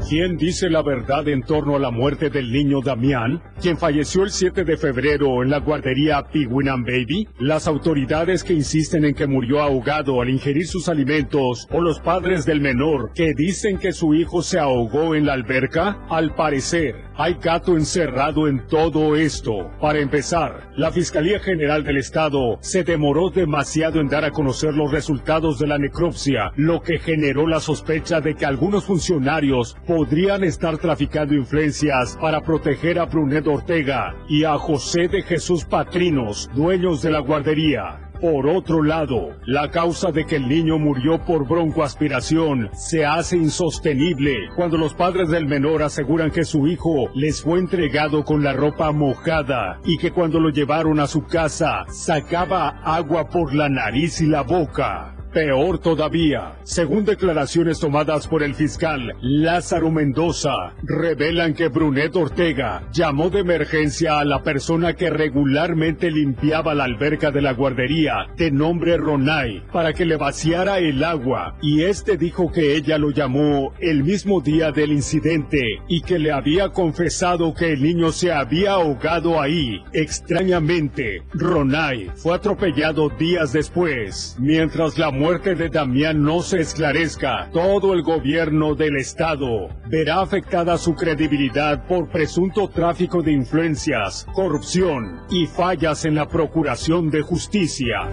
¿Quién dice la verdad en torno a la muerte del niño Damián, quien falleció el 7 de febrero en la guardería Penguin and Baby? ¿Las autoridades que insisten en que murió ahogado al ingerir sus alimentos o los padres del menor que dicen que su hijo se ahogó en la alberca? Al parecer, hay gato encerrado en todo esto. Para empezar, la Fiscalía General del Estado se demoró demasiado en dar a conocer los resultados de la necropsia, lo que generó la sospecha de que algunos funcionarios podrían estar traficando influencias para proteger a Brunet Ortega y a José de Jesús Patrinos, dueños de la guardería. Por otro lado, la causa de que el niño murió por broncoaspiración se hace insostenible cuando los padres del menor aseguran que su hijo les fue entregado con la ropa mojada y que cuando lo llevaron a su casa sacaba agua por la nariz y la boca. Peor todavía, según declaraciones tomadas por el fiscal Lázaro Mendoza, revelan que Brunet Ortega llamó de emergencia a la persona que regularmente limpiaba la alberca de la guardería, de nombre Ronay, para que le vaciara el agua, y este dijo que ella lo llamó el mismo día del incidente y que le había confesado que el niño se había ahogado ahí. Extrañamente, Ronay fue atropellado días después, mientras la muerte de Damián no se esclarezca, todo el gobierno del estado verá afectada su credibilidad por presunto tráfico de influencias, corrupción y fallas en la procuración de justicia.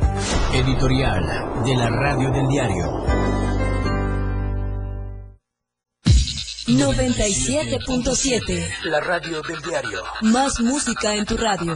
Editorial de la Radio del Diario. 97.7. La Radio del Diario. Más música en tu radio.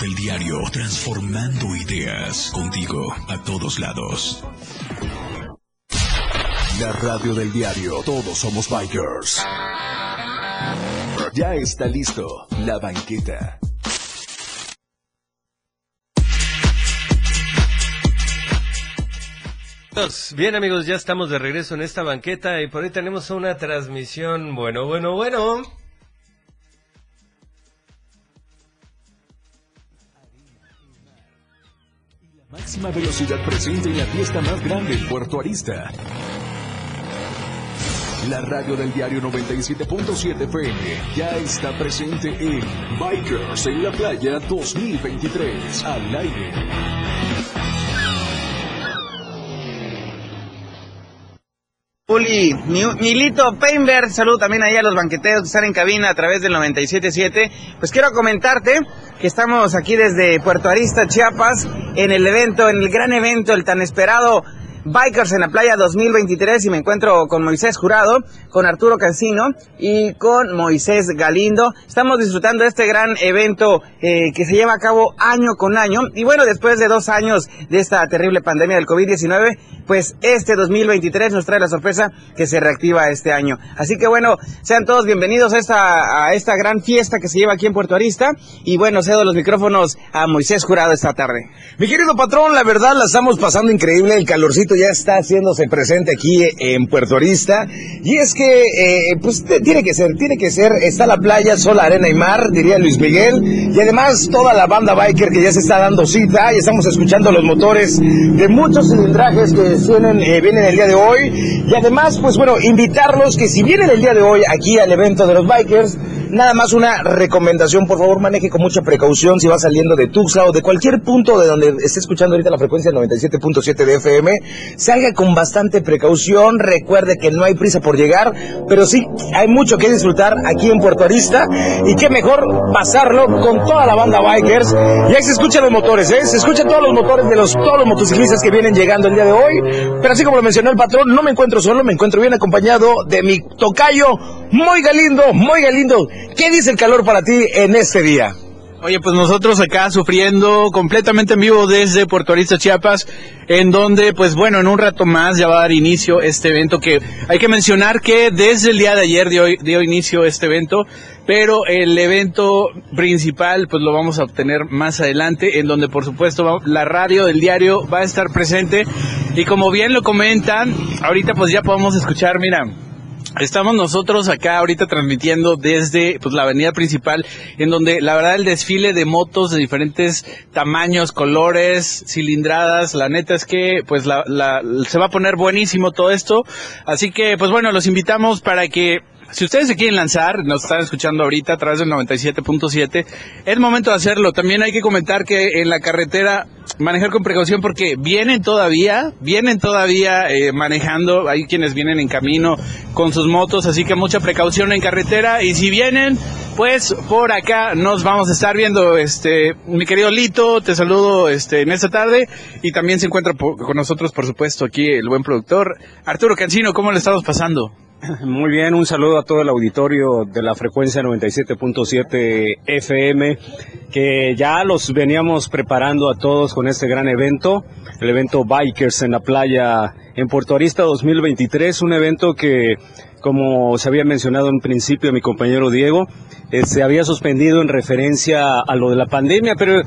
Del diario, transformando ideas contigo a todos lados. La radio del diario, todos somos bikers. Ya está listo, la banqueta. Bien amigos, ya estamos de regreso en esta banqueta y por ahí tenemos una transmisión, bueno, bueno, bueno. Máxima velocidad presente en la fiesta más grande en Puerto Arista. La radio del diario 97.7 FM ya está presente en Bikers en la Playa 2023 al aire. Milito Painberg, saludo también ahí a los banqueteros que están en cabina a través del 97.7. Pues quiero comentarte que estamos aquí desde Puerto Arista, Chiapas, en el evento, en el gran evento, el tan esperado Bikers en la Playa 2023 y me encuentro con Moisés Jurado, con Arturo Cancino y con Moisés Galindo. Estamos disfrutando de este gran evento eh, que se lleva a cabo año con año y bueno, después de dos años de esta terrible pandemia del COVID-19, pues este 2023 nos trae la sorpresa que se reactiva este año. Así que bueno, sean todos bienvenidos a esta, a esta gran fiesta que se lleva aquí en Puerto Arista y bueno, cedo los micrófonos a Moisés Jurado esta tarde. Mi querido patrón, la verdad la estamos pasando increíble, el calorcito ya está haciéndose presente aquí en Puerto Arista. Y es que, eh, pues tiene que ser, tiene que ser. Está la playa, sola, arena y mar, diría Luis Miguel. Y además toda la banda biker que ya se está dando cita y estamos escuchando los motores de muchos cilindrajes que eh, vienen el día de hoy. Y además, pues bueno, invitarlos que si vienen el día de hoy aquí al evento de los bikers, Nada más una recomendación, por favor, maneje con mucha precaución si va saliendo de Tuxtla o de cualquier punto de donde esté escuchando ahorita la frecuencia 97.7 de FM. Salga con bastante precaución, recuerde que no hay prisa por llegar, pero sí hay mucho que disfrutar aquí en Puerto Arista y qué mejor pasarlo con toda la banda bikers. Y ahí se escuchan los motores, ¿eh? Se escuchan todos los motores de los todos los motociclistas que vienen llegando el día de hoy. Pero así como lo mencionó el patrón, no me encuentro solo, me encuentro bien acompañado de mi tocayo, muy galindo, muy galindo. ¿Qué dice el calor para ti en este día? Oye, pues nosotros acá sufriendo completamente en vivo desde Puerto Arista, Chiapas, en donde, pues bueno, en un rato más ya va a dar inicio este evento que hay que mencionar que desde el día de ayer dio, dio inicio este evento, pero el evento principal pues lo vamos a obtener más adelante, en donde por supuesto la radio del diario va a estar presente. Y como bien lo comentan, ahorita pues ya podemos escuchar, mira, Estamos nosotros acá ahorita transmitiendo desde pues, la avenida principal, en donde la verdad el desfile de motos de diferentes tamaños, colores, cilindradas, la neta es que pues la, la, se va a poner buenísimo todo esto. Así que pues bueno, los invitamos para que si ustedes se quieren lanzar, nos están escuchando ahorita a través del 97.7, es momento de hacerlo. También hay que comentar que en la carretera manejar con precaución porque vienen todavía, vienen todavía eh, manejando, hay quienes vienen en camino con sus motos, así que mucha precaución en carretera. Y si vienen, pues por acá nos vamos a estar viendo, este, mi querido Lito, te saludo este en esta tarde. Y también se encuentra con nosotros, por supuesto, aquí el buen productor Arturo Cancino, ¿cómo le estamos pasando? Muy bien, un saludo a todo el auditorio de la frecuencia 97.7 FM, que ya los veníamos preparando a todos con este gran evento, el evento Bikers en la playa en Puerto Arista 2023, un evento que, como se había mencionado en principio mi compañero Diego, eh, se había suspendido en referencia a lo de la pandemia, pero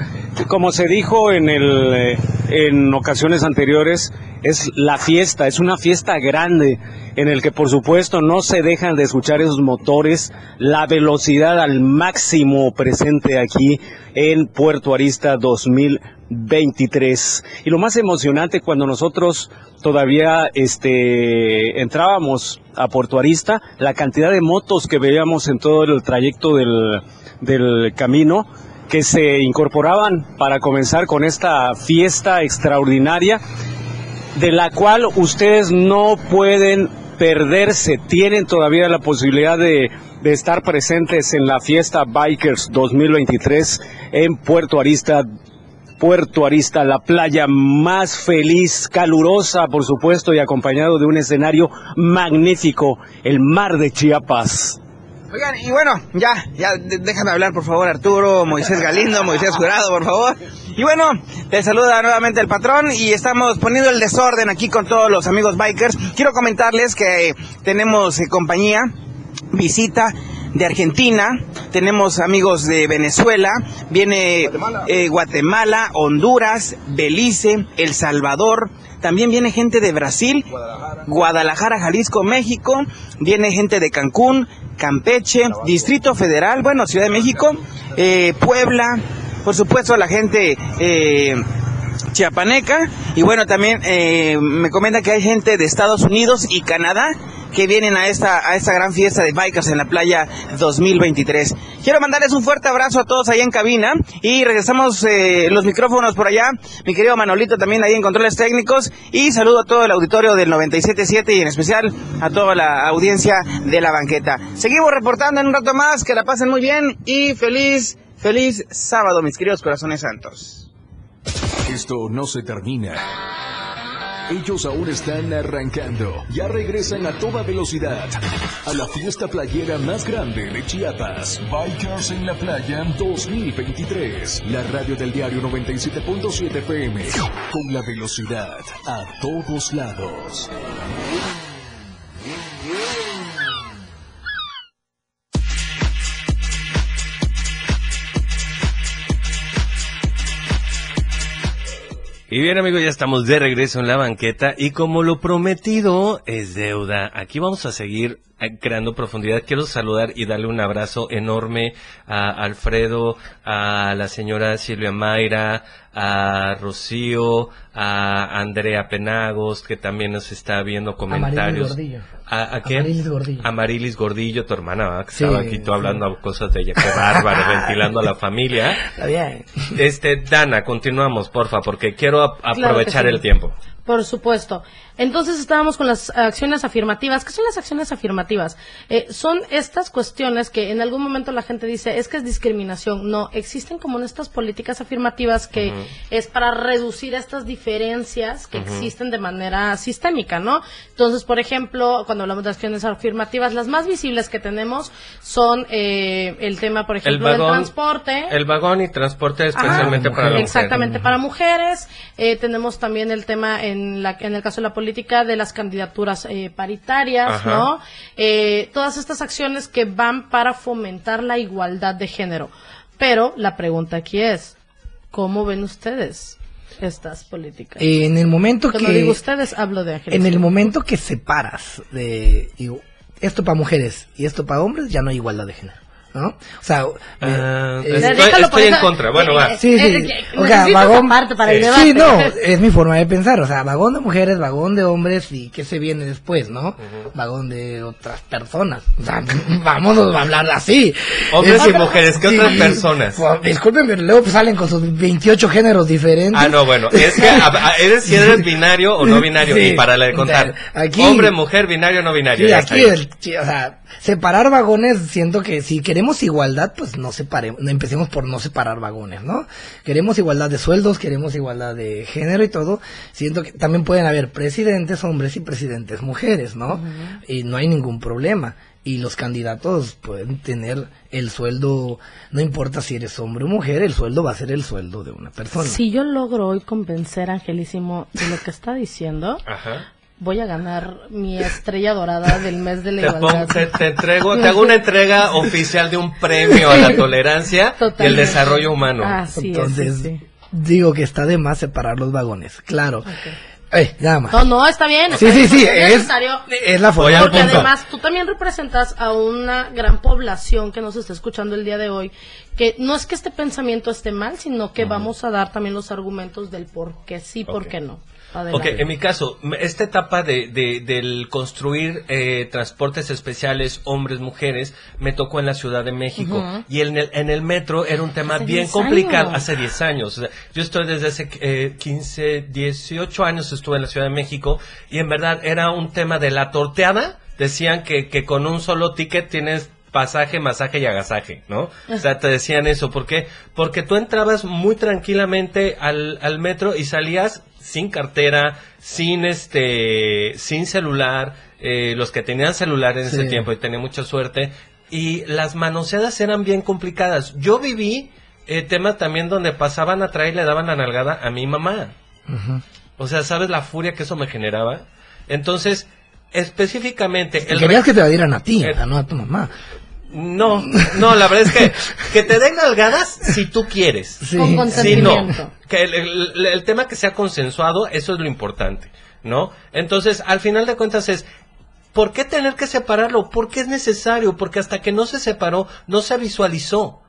como se dijo en, el, eh, en ocasiones anteriores, es la fiesta, es una fiesta grande en el que por supuesto no se dejan de escuchar esos motores, la velocidad al máximo presente aquí en Puerto Arista 2023. Y lo más emocionante cuando nosotros todavía este entrábamos a Puerto Arista, la cantidad de motos que veíamos en todo el trayecto del, del camino que se incorporaban para comenzar con esta fiesta extraordinaria de la cual ustedes no pueden perderse, tienen todavía la posibilidad de, de, estar presentes en la fiesta Bikers 2023 en Puerto Arista. Puerto Arista, la playa más feliz, calurosa, por supuesto, y acompañado de un escenario magnífico, el mar de Chiapas. Oigan, y bueno, ya, ya, déjame hablar, por favor, Arturo, Moisés Galindo, Moisés Jurado, por favor. Y bueno, te saluda nuevamente el patrón y estamos poniendo el desorden aquí con todos los amigos bikers. Quiero comentarles que tenemos eh, compañía, visita de Argentina, tenemos amigos de Venezuela, viene eh, Guatemala, Honduras, Belice, El Salvador, también viene gente de Brasil, Guadalajara, Jalisco, México, viene gente de Cancún, Campeche, Distrito Federal, bueno, Ciudad de México, eh, Puebla, por supuesto la gente eh, chiapaneca y bueno, también eh, me comenta que hay gente de Estados Unidos y Canadá que vienen a esta, a esta gran fiesta de bikers en la playa 2023. Quiero mandarles un fuerte abrazo a todos allá en cabina y regresamos eh, los micrófonos por allá. Mi querido Manolito también ahí en controles técnicos y saludo a todo el auditorio del 97.7 y en especial a toda la audiencia de la banqueta. Seguimos reportando en un rato más, que la pasen muy bien y feliz, feliz sábado mis queridos corazones santos. Esto no se termina. Ellos aún están arrancando. Ya regresan a toda velocidad a la fiesta playera más grande de Chiapas. Bikers en la playa 2023. La radio del diario 97.7 FM. Con la velocidad a todos lados. Y bien amigos, ya estamos de regreso en la banqueta y como lo prometido es deuda, aquí vamos a seguir creando profundidad. Quiero saludar y darle un abrazo enorme a Alfredo, a la señora Silvia Mayra, a Rocío, a Andrea Penagos, que también nos está viendo comentarios. Gordillo. ¿A, a qué? Amarilis Gordillo. Amarilis Gordillo, tu hermana, que Sí, estaba aquí tú hablando cosas de ella. Qué bárbaro, ventilando a la familia. Está bien. Este, Dana, continuamos, porfa, porque quiero ap- Claro que aprovechar sí. el tiempo. Por supuesto. Entonces estábamos con las acciones afirmativas. ¿Qué son las acciones afirmativas? Eh, son estas cuestiones que en algún momento la gente dice es que es discriminación. No, existen como estas políticas afirmativas que es para reducir estas diferencias que existen de manera sistémica, ¿no? Entonces, por ejemplo, cuando hablamos de acciones afirmativas, las más visibles que tenemos son eh, el tema, por ejemplo, del transporte. El vagón y transporte especialmente Ajá, para la mujer. Exactamente, para mujeres. Eh, tenemos también el tema en, la, en el caso de la política de las candidaturas eh, paritarias, Ajá. ¿no? Eh, todas estas acciones que van para fomentar la igualdad de género. Pero la pregunta aquí es, ¿cómo ven ustedes estas políticas? En el momento Cuando que- digo ustedes, hablo de Ángeles. En el momento que separas de digo, esto para mujeres y esto para hombres, ya no hay igualdad de género. ¿No? O sea, Ah, eh, estoy- Déjalo por estoy en contra. Bueno, eh, va. eh, Sí, sí. eh, eh, O sea, vagón. para el Sí, debate. no, es mi forma de pensar. O sea, vagón de mujeres, vagón de hombres y qué se viene después, ¿no? Vagón de otras personas. O sea, vámonos a hablar así. Hombres Es- y mujeres, ¿qué otras personas? Pues, discúlpenme, luego pues, salen con sus 28 géneros diferentes. Ah, no, bueno, es que a- a- eres si eres binario o no binario. Sí. Y para le contar, Aquí- hombre, mujer, binario o no binario. Sí, aquí, el- sí, o sea, separar vagones, siento que si queremos igualdad, pues no separemos, no empecemos por no separar vagones, ¿no? Queremos igualdad de sueldos, queremos igualdad de género y todo. Siento que también pueden haber presidentes hombres y presidentes mujeres, ¿no? Y no hay ningún problema. Y los candidatos pueden tener el sueldo, no importa si eres hombre o mujer, el sueldo va a ser el sueldo de una persona. Si yo logro hoy convencer a Angelísimo de lo que está diciendo, Ajá. Voy a ganar mi estrella dorada del mes de la Te, igualdad. pongo- te- te entrego, te hago una entrega oficial de un premio a la tolerancia y el Totalmente. desarrollo humano. Así es, Entonces, sí, sí. digo que está de más separar los vagones, claro. Eh, nada más. No, no, está bien. Sí, está sí, bien, sí, es- necesario. es la forma. Porque Punto. además tú también representas a una gran población que nos está escuchando el día de hoy, que no es que este pensamiento esté mal, sino que vamos a dar también los argumentos del por qué sí, por qué no. Ok, Adelante. en mi caso, esta etapa de, de- del construir eh, transportes especiales hombres-mujeres me tocó en la Ciudad de México y en el, en el metro era un tema Hace bien 10 complicado años. hace 10 años. O sea, yo estoy desde hace eh, 15, 18 años estuve en la Ciudad de México y en verdad era un tema de la torteada. Decían que, que con un solo ticket tienes pasaje, masaje y agasaje, ¿no? O sea, te decían eso. ¿Por qué? Porque tú entrabas muy tranquilamente al, al metro y salías sin cartera, sin este, sin celular. eh, los que tenían celular en ese tiempo y tenía mucha suerte, y las manoseadas eran bien complicadas. Yo viví eh, temas también donde pasaban a traer y le daban la nalgada a mi mamá. O sea, ¿sabes la furia que eso me generaba? Entonces, específicamente... El querías que te la dieran a ti, no a tu mamá. No, no, la verdad es que que te den nalgadas si tú quieres. Sí. Con consentimiento. Sí, no. Que el, el- el tema que sea consensuado, eso es lo importante, ¿no? Entonces, al final de cuentas es, ¿por qué tener que separarlo? ¿Por qué es necesario? Porque hasta que no se separó, no se visualizó.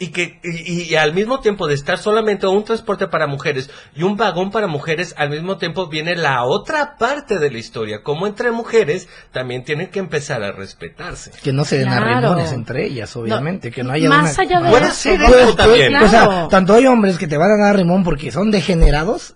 Y que y, y al mismo tiempo de estar solamente un transporte para mujeres y un vagón para mujeres, al mismo tiempo viene la otra parte de la historia. Como entre mujeres también tienen que empezar a respetarse. Que no se den Claro. arrimones entre ellas, obviamente. que no haya más una- allá de Puede eso, ser eso también. O sea, tanto hay hombres que te van a dar rimón porque son degenerados,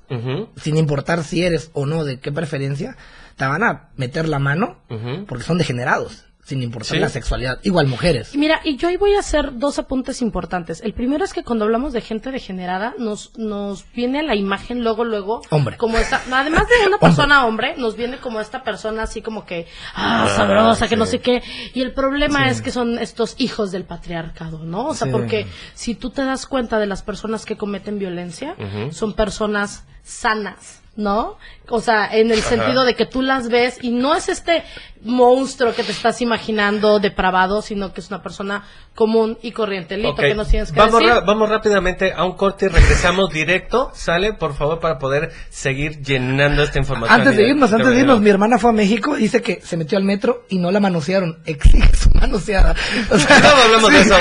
sin importar si eres o no de qué preferencia, te van a meter la mano porque son degenerados, sin importar Sí. la sexualidad. Igual mujeres. Mira, y yo ahí voy a hacer dos apuntes importantes. El primero es que cuando hablamos de gente degenerada, nos, nos viene a la imagen luego, luego, Hombre. como esta, además de una persona hombre, nos viene como esta persona así como que, ah, Ah, sabrosa, que no sé qué. Y el problema Sí. es que son estos hijos del patriarcado, ¿no? O sea, Sí. porque si tú te das cuenta de las personas que cometen violencia, son personas sanas. ¿No? O sea, en el Ajá. sentido de que tú las ves y no es este monstruo que te estás imaginando depravado, sino que es una persona común y corriente. Lito, Ok, ¿qué nos tienes que vamos, decir? vamos rápidamente a un corte y regresamos directo. Sale, por favor, para poder seguir llenando esta información. Antes de irnos, antes de irnos, mi hermana fue a México, dice que se metió al metro y no la manosearon. Exige su manoseada. O sea, Luego hablamos de eso.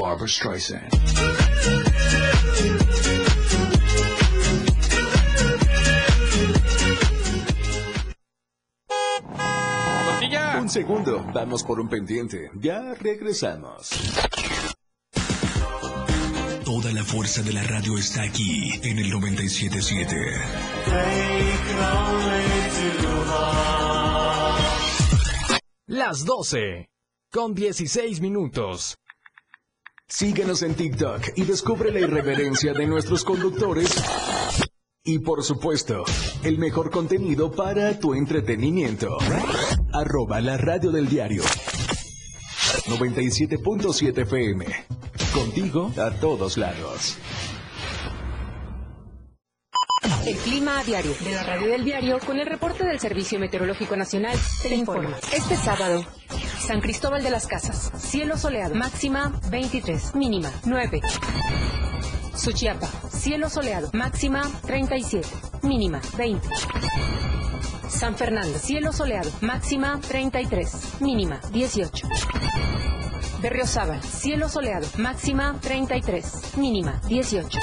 Barbara Streisand. Segundo, vamos por un pendiente. Ya regresamos. Toda la fuerza de la radio está aquí en el 977. Las 12. Con 16 minutos. Síguenos en TikTok y descubre la irreverencia de nuestros conductores. Y por supuesto, el mejor contenido para tu entretenimiento. Arroba la radio del diario. 97.7 FM. Contigo a todos lados. El clima a diario de la radio del diario con el reporte del Servicio Meteorológico Nacional te informa. Este sábado, San Cristóbal de las Casas, cielo soleado, máxima 23, mínima 9. Suchiapa, cielo soleado, máxima 37, mínima 20. San Fernando, cielo soleado, máxima 33, mínima 18. Berriozábal, cielo soleado, máxima 33, mínima 18.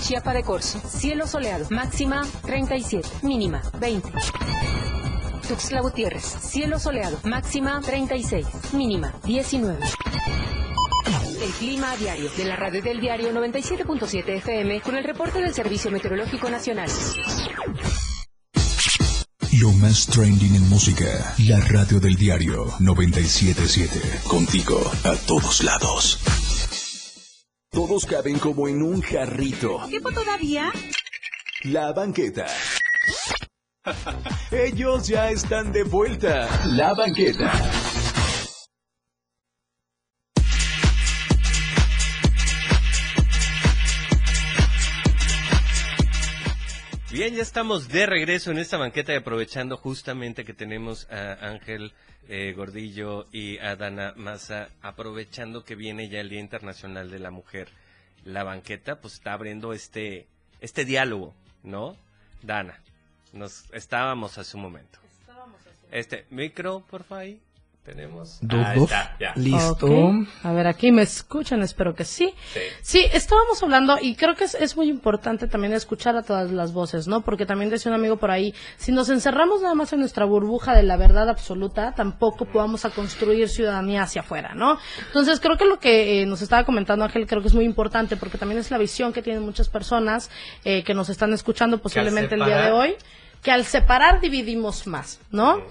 Chiapa de Corzo, cielo soleado, máxima 37, mínima 20. Tuxtla Gutiérrez, cielo soleado, máxima 36, mínima 19. El clima a diario de la radio del diario 97.7 FM con el reporte del Servicio Meteorológico Nacional. Lo más trending en música. La radio del diario 977. Contigo a todos lados. Todos caben como en un jarrito. ¿Tiempo todavía? La banqueta. Ellos ya están de vuelta. La banqueta. Bien, ya estamos de regreso en esta banqueta y aprovechando justamente que tenemos a Ángel eh, Gordillo y a Dana Maza, aprovechando que viene ya el Día Internacional de la Mujer. La banqueta pues está abriendo este, este diálogo, ¿no? Dana, nos estábamos hace un momento. Este, micro, por favor, ahí tenemos. Dos. está, ya. Listo. A ver, aquí me escuchan, espero que sí. Sí. Sí, estábamos hablando y creo que es, es muy importante también escuchar a todas las voces, ¿no? Porque también decía un amigo por ahí, si nos encerramos nada más en nuestra burbuja de la verdad absoluta, tampoco podamos a construir ciudadanía hacia afuera, ¿no? Entonces creo que lo que eh, nos estaba comentando Ángel creo que es muy importante porque también es la visión que tienen muchas personas eh, que nos están escuchando posiblemente el día de hoy, que al separar dividimos más, ¿no?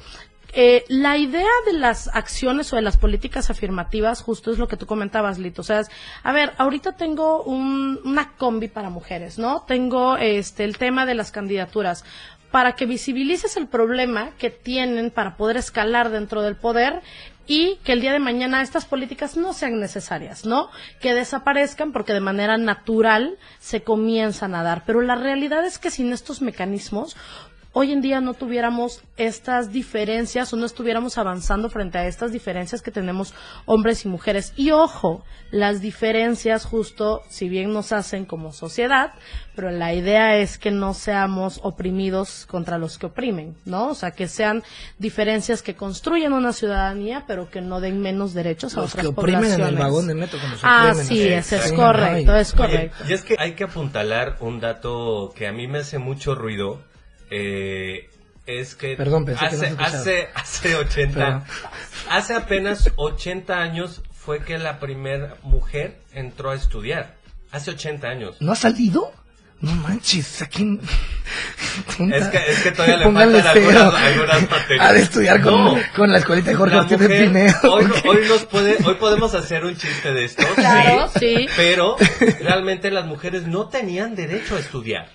Eh, la idea de las acciones o de las políticas afirmativas justo es lo que tú comentabas, Lito. O sea, es, a ver, ahorita tengo un- una combi para mujeres, ¿no? Tengo este el tema de las candidaturas. para que visibilices el problema que tienen para poder escalar dentro del poder y que el día de mañana estas políticas no sean necesarias, ¿no? Que desaparezcan porque de manera natural se comienzan a dar. Pero la realidad es que sin estos mecanismos hoy en día no tuviéramos estas diferencias o no estuviéramos avanzando frente a estas diferencias que tenemos hombres y mujeres. Y ojo, las diferencias justo, si bien nos hacen como sociedad, pero la idea es que no seamos oprimidos contra los que oprimen, ¿no? O sea, que sean diferencias que construyen una ciudadanía, pero que no den menos derechos a Los otras que oprimen en el poblaciones. vagón de metro como se Ah, oprimen, sí, así. es, es correcto, es correcto. Y es que hay que apuntalar un dato que a mí me hace mucho ruido. Eh, es que Perdón, pensé que no se hace, hace, hace 80, Perdón. hace apenas 80 años fue que la primera mujer entró a estudiar. Hace 80 años. ¿No ha salido? No manches, aquí... Es que, es que todavía le faltan cero. algunas, algunas materias. Ha de estudiar con, No. con la escuelita de Jorge La Ortiz mujer- Pinedo. hoy, hoy nos puede, hoy podemos hacer un chiste de esto, Claro, sí, sí. pero realmente las mujeres no tenían derecho a estudiar,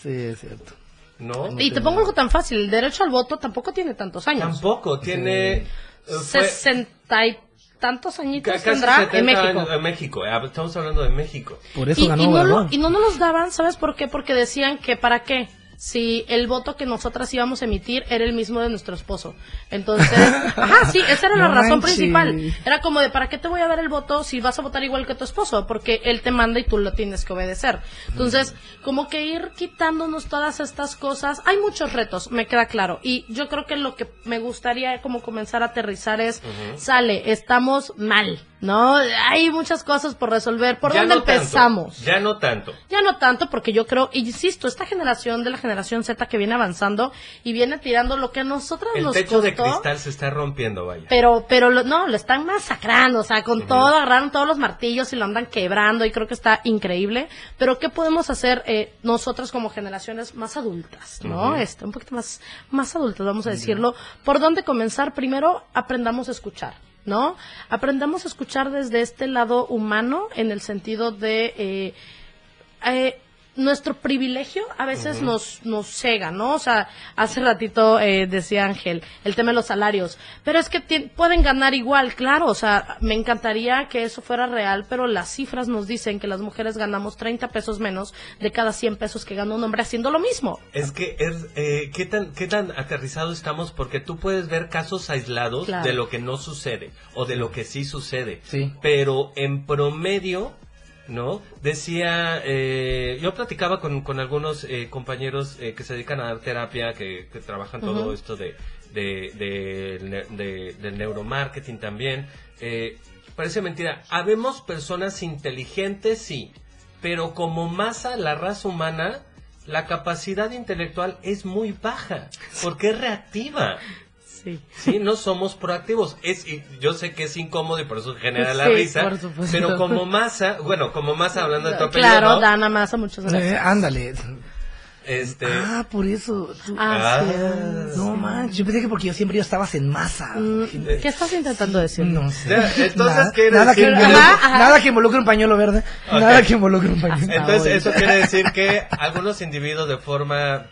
Sí, es cierto. ¿No? Y te pongo algo tan fácil, el derecho al voto tampoco tiene tantos años. Tampoco tiene eh, fue Sesenta y tantos añitos casi tendrá 70 en México. en México, eh, estamos hablando de México. Por eso y, ganó y no lo, Obrador. y no nos los daban, ¿sabes por qué? Porque decían que para qué. Si el voto que nosotras íbamos a emitir era el mismo de nuestro esposo. Entonces, ajá, sí, esa era la No razón manches. principal. Era como de, ¿para qué te voy a dar el voto si vas a votar igual que tu esposo? Porque él te manda y tú lo tienes que obedecer. Entonces, como que ir quitándonos todas estas cosas. Hay muchos retos, me queda claro. Y yo creo que lo que me gustaría como comenzar a aterrizar es, sale, estamos mal, ¿no? Hay muchas cosas por resolver. ¿Por Ya dónde no tanto, empezamos? ya no tanto. Ya no tanto, porque yo creo, insisto, esta generación de la generación Z que viene avanzando y viene tirando lo que a nosotras El nos techo de cristal se está rompiendo, vaya. pero, pero lo- no, lo están masacrando, o sea, con todo, agarraron todos los martillos y lo andan quebrando y creo que está increíble. Pero ¿qué podemos hacer eh, nosotras como generaciones más adultas, no? Ujú. Este, un poquito más, más adultas, vamos a decirlo. ¿Por dónde comenzar? Primero, aprendamos a escuchar. ¿No? Aprendamos a escuchar desde este lado humano en el sentido de eh, eh, nuestro privilegio a veces nos nos cega, ¿no? O sea, hace ratito eh, decía Ángel el tema de los salarios, pero es que tien- pueden ganar igual, claro, o sea, me encantaría que eso fuera real, pero las cifras nos dicen que las mujeres ganamos 30 pesos menos de cada 100 pesos que gana un hombre haciendo lo mismo. Es que es, eh, ¿qué, tan, ¿qué tan aterrizado estamos? Porque tú puedes ver casos aislados Claro. de lo que no sucede o de lo que sí sucede. Sí. Pero en promedio, ¿no? Decía, eh, yo platicaba con, con algunos eh, compañeros eh, que se dedican a dar terapia, que, que trabajan todo esto de, de, de- del neuromarketing también. Eh, parece mentira. Habemos personas inteligentes, sí, pero como masa, la raza humana, la capacidad intelectual es muy baja, porque es reactiva. Sí. Sí, no somos proactivos. Es, y yo sé que es incómodo y por eso genera la Sí, risa. por supuesto. Pero como masa, bueno, como masa hablando de tu apellido, Claro, ¿no? Dana Masa, muchas gracias. Eh, ándale. Este, Ah, por eso. tú- Ah, sí. No manches, yo pensé que porque yo siempre yo estabas en masa. Mm, ¿Qué estás intentando decir? No sé. Ya, entonces nada, quiere nada que decir que- involucre, Ajá, ajá. nada que involucre un pañuelo verde. Ok. Nada que involucre un pañuelo Entonces, eso quiere decir que algunos individuos de forma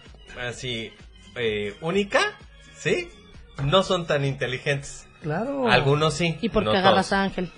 así eh, única, ¿sí? No son tan inteligentes. Claro. Algunos sí. ¿Y por qué no agarras todos. a Ángel?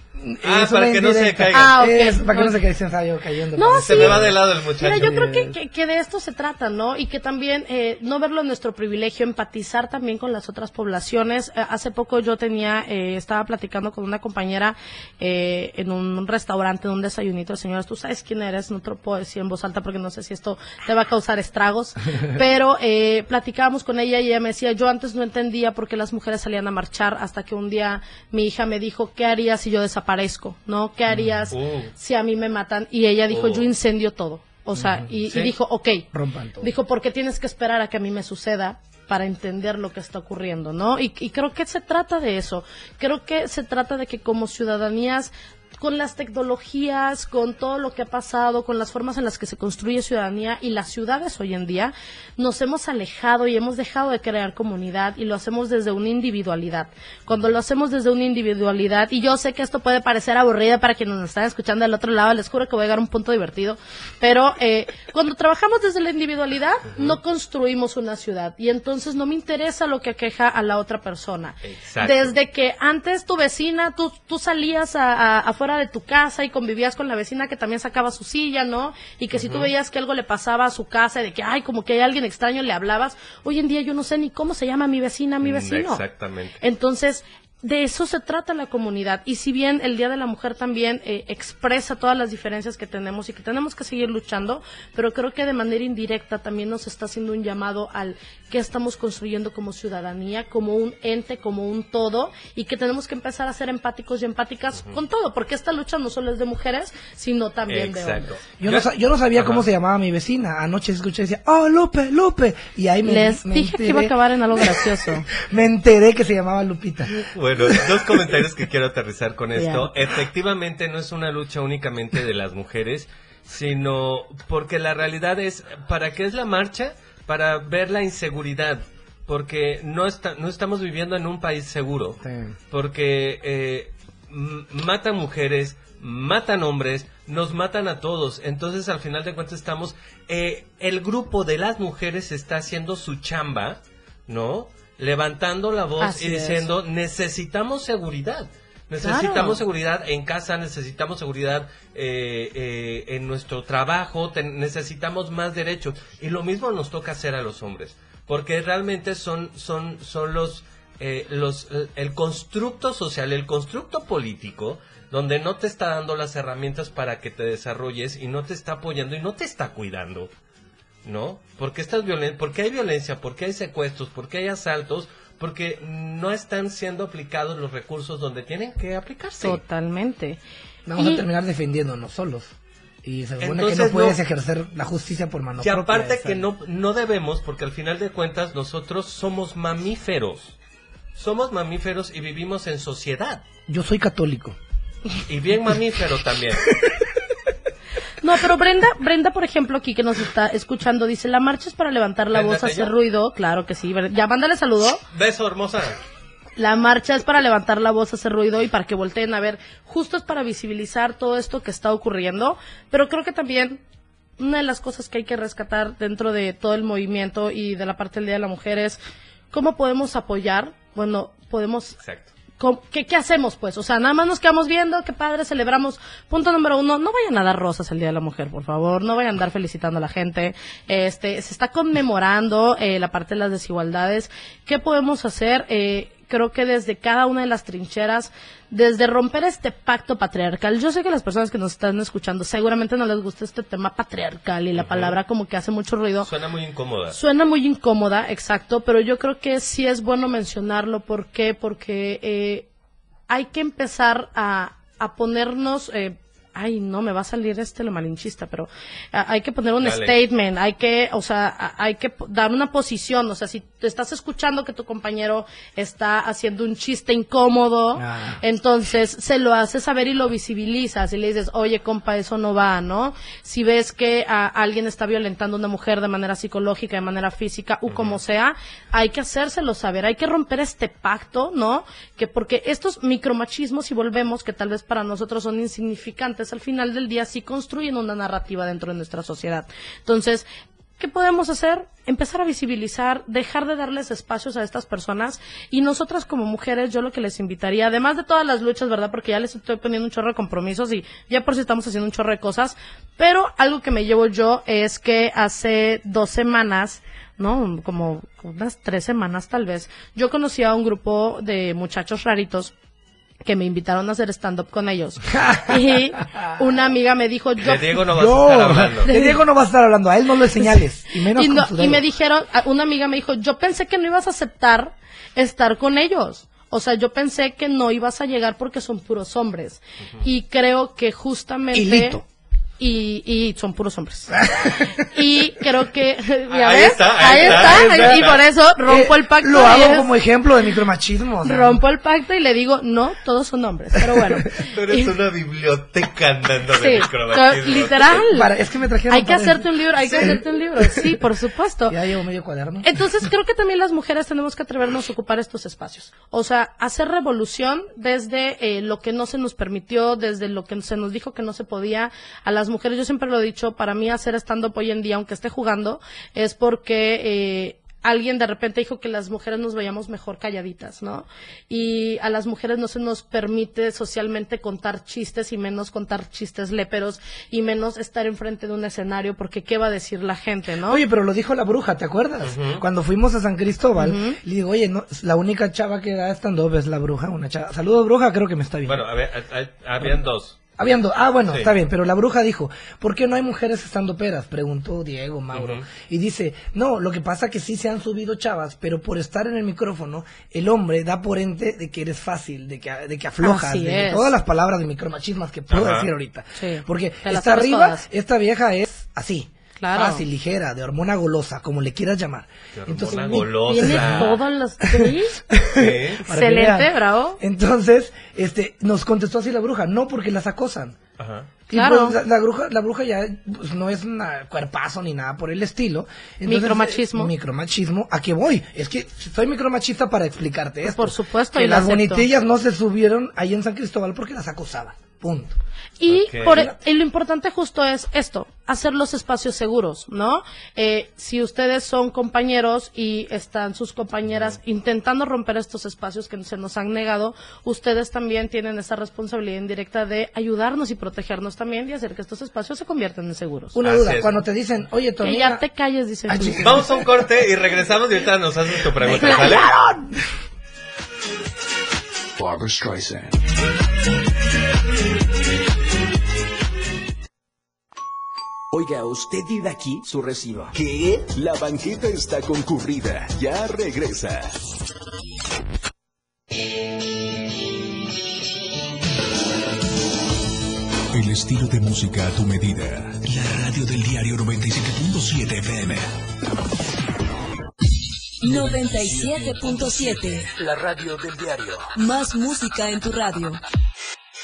Ah, Es para que no se indirecta. caigan. Ah, ok. Es para que no se caigan, se cayendo. No, Se sí. me va de lado el muchacho. Mira, yo creo que, que, que de esto se trata, ¿no? Y que también eh, no verlo en nuestro privilegio, empatizar también con las otras poblaciones. Eh, hace poco yo tenía, eh, estaba platicando con una compañera eh, en un restaurante, en un desayunito. Señoras, tú sabes quién eres, no te lo puedo decir en voz alta porque no sé si esto te va a causar estragos. Pero eh, platicábamos con ella y ella me decía, yo antes no entendía por qué las mujeres salían a marchar hasta que un día mi hija me dijo, ¿qué harías si yo desaparezco? ¿No? ¿Qué harías Uh. si a mí me matan? Y ella dijo, Oh. yo incendio todo. O sea, y, y Sí. dijo, ok. Rompan todo. Dijo, ¿por qué tienes que esperar a que a mí me suceda para entender lo que está ocurriendo, ¿no? Y, y creo que se trata de eso. Creo que se trata de que como ciudadanías con las tecnologías, con todo lo que ha pasado, con las formas en las que se construye ciudadanía y las ciudades hoy en día, nos hemos alejado y hemos dejado de crear comunidad y lo hacemos desde una individualidad. Cuando lo hacemos desde una individualidad, y yo sé que esto puede parecer aburrido para quienes nos están escuchando del otro lado, les juro que voy a llegar a un punto divertido, pero eh, cuando trabajamos desde la individualidad, no construimos una ciudad y entonces no me interesa lo que aqueja a la otra persona. Exacto. Desde que antes tu vecina, tú, tú salías a- a- afuera de tu casa y convivías con la vecina que también sacaba su silla, ¿no? Y que si tú veías que algo le pasaba a su casa, de que, ay, como que hay alguien extraño, le hablabas. Hoy en día yo no sé ni cómo se llama mi vecina, mi vecino. Mm, Exactamente. Entonces, de eso se trata la comunidad. Y si bien el Día de la Mujer también eh, expresa todas las diferencias que tenemos y que tenemos que seguir luchando, pero creo que de manera indirecta también nos está haciendo un llamado al que estamos construyendo como ciudadanía, como un ente, como un todo, y que tenemos que empezar a ser empáticos y empáticas con todo, porque esta lucha no solo es de mujeres, sino también de hombres. Yo no, sa- yo no sabía cómo se llamaba mi vecina. Anoche escuché y decía, oh, Lupe, Lupe. Y ahí me, Les me dije que iba a acabar en algo gracioso. me enteré que se llamaba Lupita. Bueno, dos comentarios que quiero aterrizar con esto. Efectivamente, no es una lucha únicamente de las mujeres, sino porque la realidad es, ¿para qué es la marcha? Para ver la inseguridad. Porque no, está, no estamos viviendo en un país seguro. Porque eh, matan mujeres, matan hombres, nos matan a todos. Entonces, al final de cuentas, estamos. eh, el grupo de las mujeres está haciendo su chamba, ¿no? Levantando la voz Así y es. diciendo: necesitamos seguridad. Necesitamos Claro. seguridad en casa, necesitamos seguridad eh, eh, en nuestro trabajo, necesitamos más derechos. Y lo mismo nos toca hacer a los hombres, porque realmente son, son, son los, eh, los, el constructo social, el constructo político, donde no te está dando las herramientas para que te desarrolles y no te está apoyando y no te está cuidando. ¿No? Porque estás violen porque hay violencia, porque hay secuestros, porque hay asaltos, porque no están siendo aplicados los recursos donde tienen que aplicarse. Totalmente. Vamos Y- a terminar defendiéndonos solos. Y se supone que no puedes no- ejercer la justicia por mano Y propia. aparte esa- que no, no debemos, porque al final de cuentas nosotros somos mamíferos. Somos mamíferos y vivimos en sociedad. Yo soy católico. Y bien mamífero también. No, pero Brenda, Brenda, por ejemplo, aquí que nos está escuchando, dice, la marcha es para levantar la voz, hacer ruido. Claro que sí. Ya, mándale saludo. Beso, hermosa. La marcha es para levantar la voz, hacer ruido y para que volteen a ver. Justo es para visibilizar todo esto que está ocurriendo. Pero creo que también una de las cosas que hay que rescatar dentro de todo el movimiento y de la parte del Día de la Mujer es cómo podemos apoyar. Bueno, podemos Exacto. ¿Cómo- ¿Qué, ¿Qué hacemos, pues? O sea, nada más nos quedamos viendo, qué padre, celebramos. Punto número uno, no vayan a dar rosas el Día de la Mujer, por favor. No vayan a andar felicitando a la gente. Este, se está conmemorando eh, la parte de las desigualdades. ¿Qué podemos hacer? Eh, creo que desde cada una de las trincheras, desde romper este pacto patriarcal. Yo sé que las personas que nos están escuchando seguramente no les gusta este tema patriarcal y la palabra como que hace mucho ruido. Suena muy incómoda. Suena muy incómoda, exacto, pero yo creo que sí es bueno mencionarlo. ¿Por qué? Porque eh, hay que empezar a, a ponernos... eh, Ay, no, me va a salir este lo malinchista, pero hay que poner un Dale. statement, hay que, o sea, hay que dar una posición, o sea, si te estás escuchando que tu compañero está haciendo un chiste incómodo, Ah. entonces se lo haces saber y lo visibilizas y le dices, oye, compa, eso no va, ¿no? Si ves que alguien está violentando a una mujer de manera psicológica, de manera física, o como sea, hay que hacérselo saber, hay que romper este pacto, ¿no? Que porque estos micromachismos, si volvemos, que tal vez para nosotros son insignificantes, al final del día sí construyen una narrativa dentro de nuestra sociedad. Entonces, ¿Qué podemos hacer? Empezar a visibilizar, dejar de darles espacios a estas personas y nosotras como mujeres yo lo que les invitaría, además de todas las luchas, ¿verdad? Porque ya les estoy poniendo un chorro de compromisos y ya por si estamos haciendo un chorro de cosas, pero algo que me llevo yo es que hace dos semanas, ¿no? Como unas tres semanas tal vez, yo conocí a un grupo de muchachos raritos que me invitaron a hacer stand-up con ellos. y una amiga me dijo, yo... De Diego no vas a estar hablando. De Diego no va a estar hablando, a él no le señales. Y menos y, con no- y me dijeron, una amiga me dijo, yo pensé que no ibas a aceptar estar con ellos. O sea, yo pensé que no ibas a llegar porque son puros hombres. Y creo que justamente... Hilito. Y, y son puros hombres. y creo que, ¿ya Ahí ves? está, ahí ahí está, está, ahí está. y por eso rompo Eh, el pacto. Lo hago es- como ejemplo de micromachismo. o sea. Rompo el pacto y le digo, no, todos son hombres, pero bueno. Tú eres Y- una biblioteca andando Sí, de micromachismo. literal. Para- es que me trajeron Hay que hacerte un libro, hay que hacerte un libro, sí, por supuesto. Ya llevo medio cuaderno. Entonces creo que también las mujeres tenemos que atrevernos a ocupar estos espacios. O sea, hacer revolución desde eh, lo que no se nos permitió, desde lo que se nos dijo que no se podía. A las mujeres, yo siempre lo he dicho, para mí hacer stand-up hoy en día, aunque esté jugando, es porque... Eh, Alguien de repente dijo que las mujeres nos veíamos mejor calladitas, ¿no? Y a las mujeres no se nos permite socialmente contar chistes y menos contar chistes léperos y menos estar enfrente de un escenario porque qué va a decir la gente, ¿no? Oye, pero lo dijo la bruja, ¿te acuerdas? Cuando fuimos a San Cristóbal, Ujú. le digo, oye, no, la única chava que da stand-up es la bruja, una chava. Saludos, bruja, creo que me está viendo. Bueno, a ver, a- a- habían dos. Habiendo, ah, bueno, Sí. está bien, pero la bruja dijo, ¿por qué no hay mujeres estando peras? Preguntó Diego, Mauro. Y dice, no, lo que pasa que sí se han subido chavas, pero por estar en el micrófono, el hombre da por ente de que eres fácil, de que, de que aflojas, Así de es. todas las palabras de micromachismas que puedo Ajá. decir ahorita. Sí. Porque está arriba, todas. esta vieja es así. Claro. Fácil, ligera, de hormona golosa, como le quieras llamar. Entonces, Tiene golosa. todos los. Para que Excelente, bravo. Entonces, este, nos contestó así la bruja, no porque las acosan. Ajá. Y Claro. pues, la, la bruja, la bruja ya pues, no es un cuerpazo ni nada por el estilo. Micromachismo. eh, micromachismo. ¿A qué voy? Es que soy micromachista para explicarte esto. Por supuesto, Que y las acepto. bonitillas no se subieron ahí en San Cristóbal porque las acosaban. Punto. Y, por, y lo importante justo es esto, hacer los espacios seguros, ¿no? Eh, si ustedes son compañeros y están sus compañeras intentando romper estos espacios que se nos han negado, ustedes también tienen esa responsabilidad indirecta de ayudarnos y protegernos también y hacer que estos espacios se conviertan en seguros. Una Así duda, es. cuando te dicen, oye, tu amiga- ya te calles, dice Ay, tú. chica. Vamos a un corte y regresamos y ahorita nos haces tu pregunta, ¿sale? Barbara Streisand. Oiga, ¿usted vive aquí? Su recibo. ¿Qué? La banqueta está concurrida. Ya regresa. El estilo de música a tu medida. La radio del diario 97.7 FM. 97.7. La radio del diario. Más música en tu radio.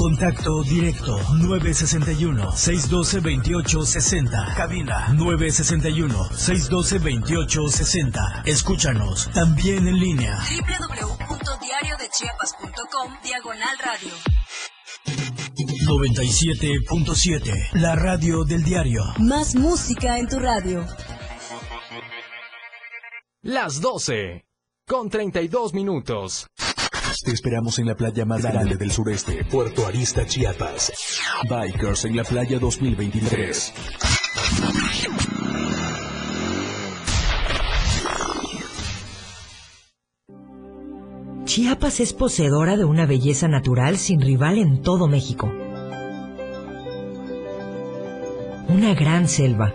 Contacto directo 961-612-2860. Cabina 961-612-2860. Escúchanos también en línea. www.diariodechiapas.com Diagonal Radio. 97.7. La radio del diario. Más música en tu radio. Las 12. Con 32 minutos. Te esperamos en la playa más grande del sureste, Puerto Arista, Chiapas. Bikers en la playa 2023. Chiapas es poseedora de una belleza natural sin rival en todo México. Una gran selva,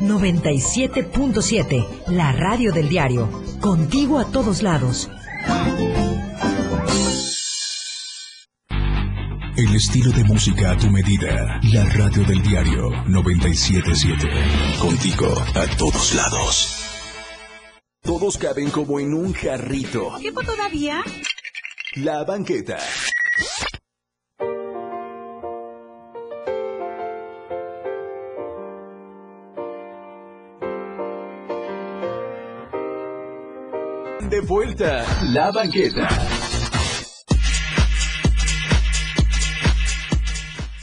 97.7, la radio del diario. Contigo a todos lados. El estilo de música a tu medida. La radio del diario 977. Contigo a todos lados. Todos caben como en un jarrito. ¿Tiempo todavía? La banqueta. Vuelta, la banqueta.